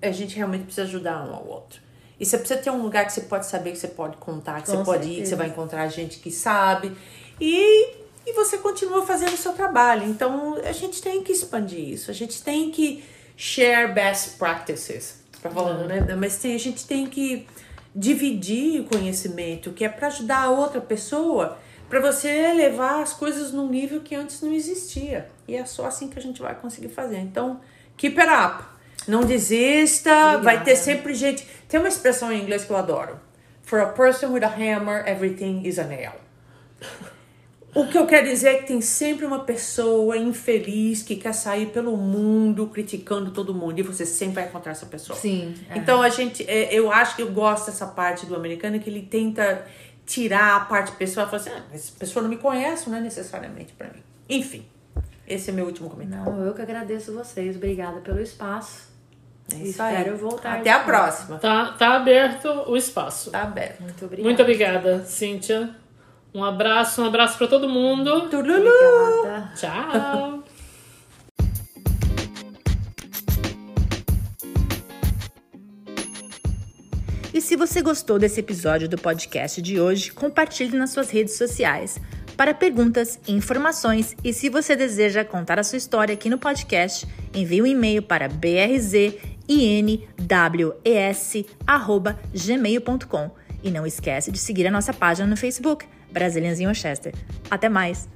Speaker 3: A gente realmente precisa ajudar um ao outro. E você precisa ter um lugar que você pode saber, que você pode contar, que
Speaker 4: Com
Speaker 3: você pode ir, que você vai encontrar gente que sabe. E, e você continua fazendo o seu trabalho. Então, a gente tem que expandir isso. A gente tem que share best practices. Pra falar, né? Mas tem, a gente tem que dividir o conhecimento, que é para ajudar a outra pessoa, para você levar as coisas num nível que antes não existia. E é só assim que a gente vai conseguir fazer. Então, keep it up. Não desista, vai ter sempre gente. Tem uma expressão em inglês que eu adoro. For a person with a hammer, everything is a nail. O que eu quero dizer é que tem sempre uma pessoa infeliz que quer sair pelo mundo criticando todo mundo e você sempre vai encontrar essa pessoa.
Speaker 4: Sim, é.
Speaker 3: Então a gente, é, eu acho que eu gosto dessa parte do americano que ele tenta tirar a parte pessoal e falar assim, ah, mas essa pessoa não me conhece, não é necessariamente pra mim. Enfim, esse é meu último comentário.
Speaker 4: Não, eu que agradeço vocês. Obrigada pelo espaço.
Speaker 3: É
Speaker 4: E
Speaker 3: isso aí.
Speaker 4: espero voltar
Speaker 3: Até a próxima.
Speaker 2: Tá, tá aberto o espaço.
Speaker 3: Tá aberto.
Speaker 4: Muito obrigada.
Speaker 2: Muito obrigada, Cíntia. Um abraço, um abraço pra todo mundo.
Speaker 4: Obrigada.
Speaker 2: Tchau.
Speaker 4: E se você gostou desse episódio do podcast de hoje, compartilhe nas suas redes sociais. Para perguntas, informações e se você deseja contar a sua história aqui no podcast, envie um e-mail para brzинwes@gmail.com e não esquece de seguir a nossa página no Facebook, Brasilians in Worcester. Até mais!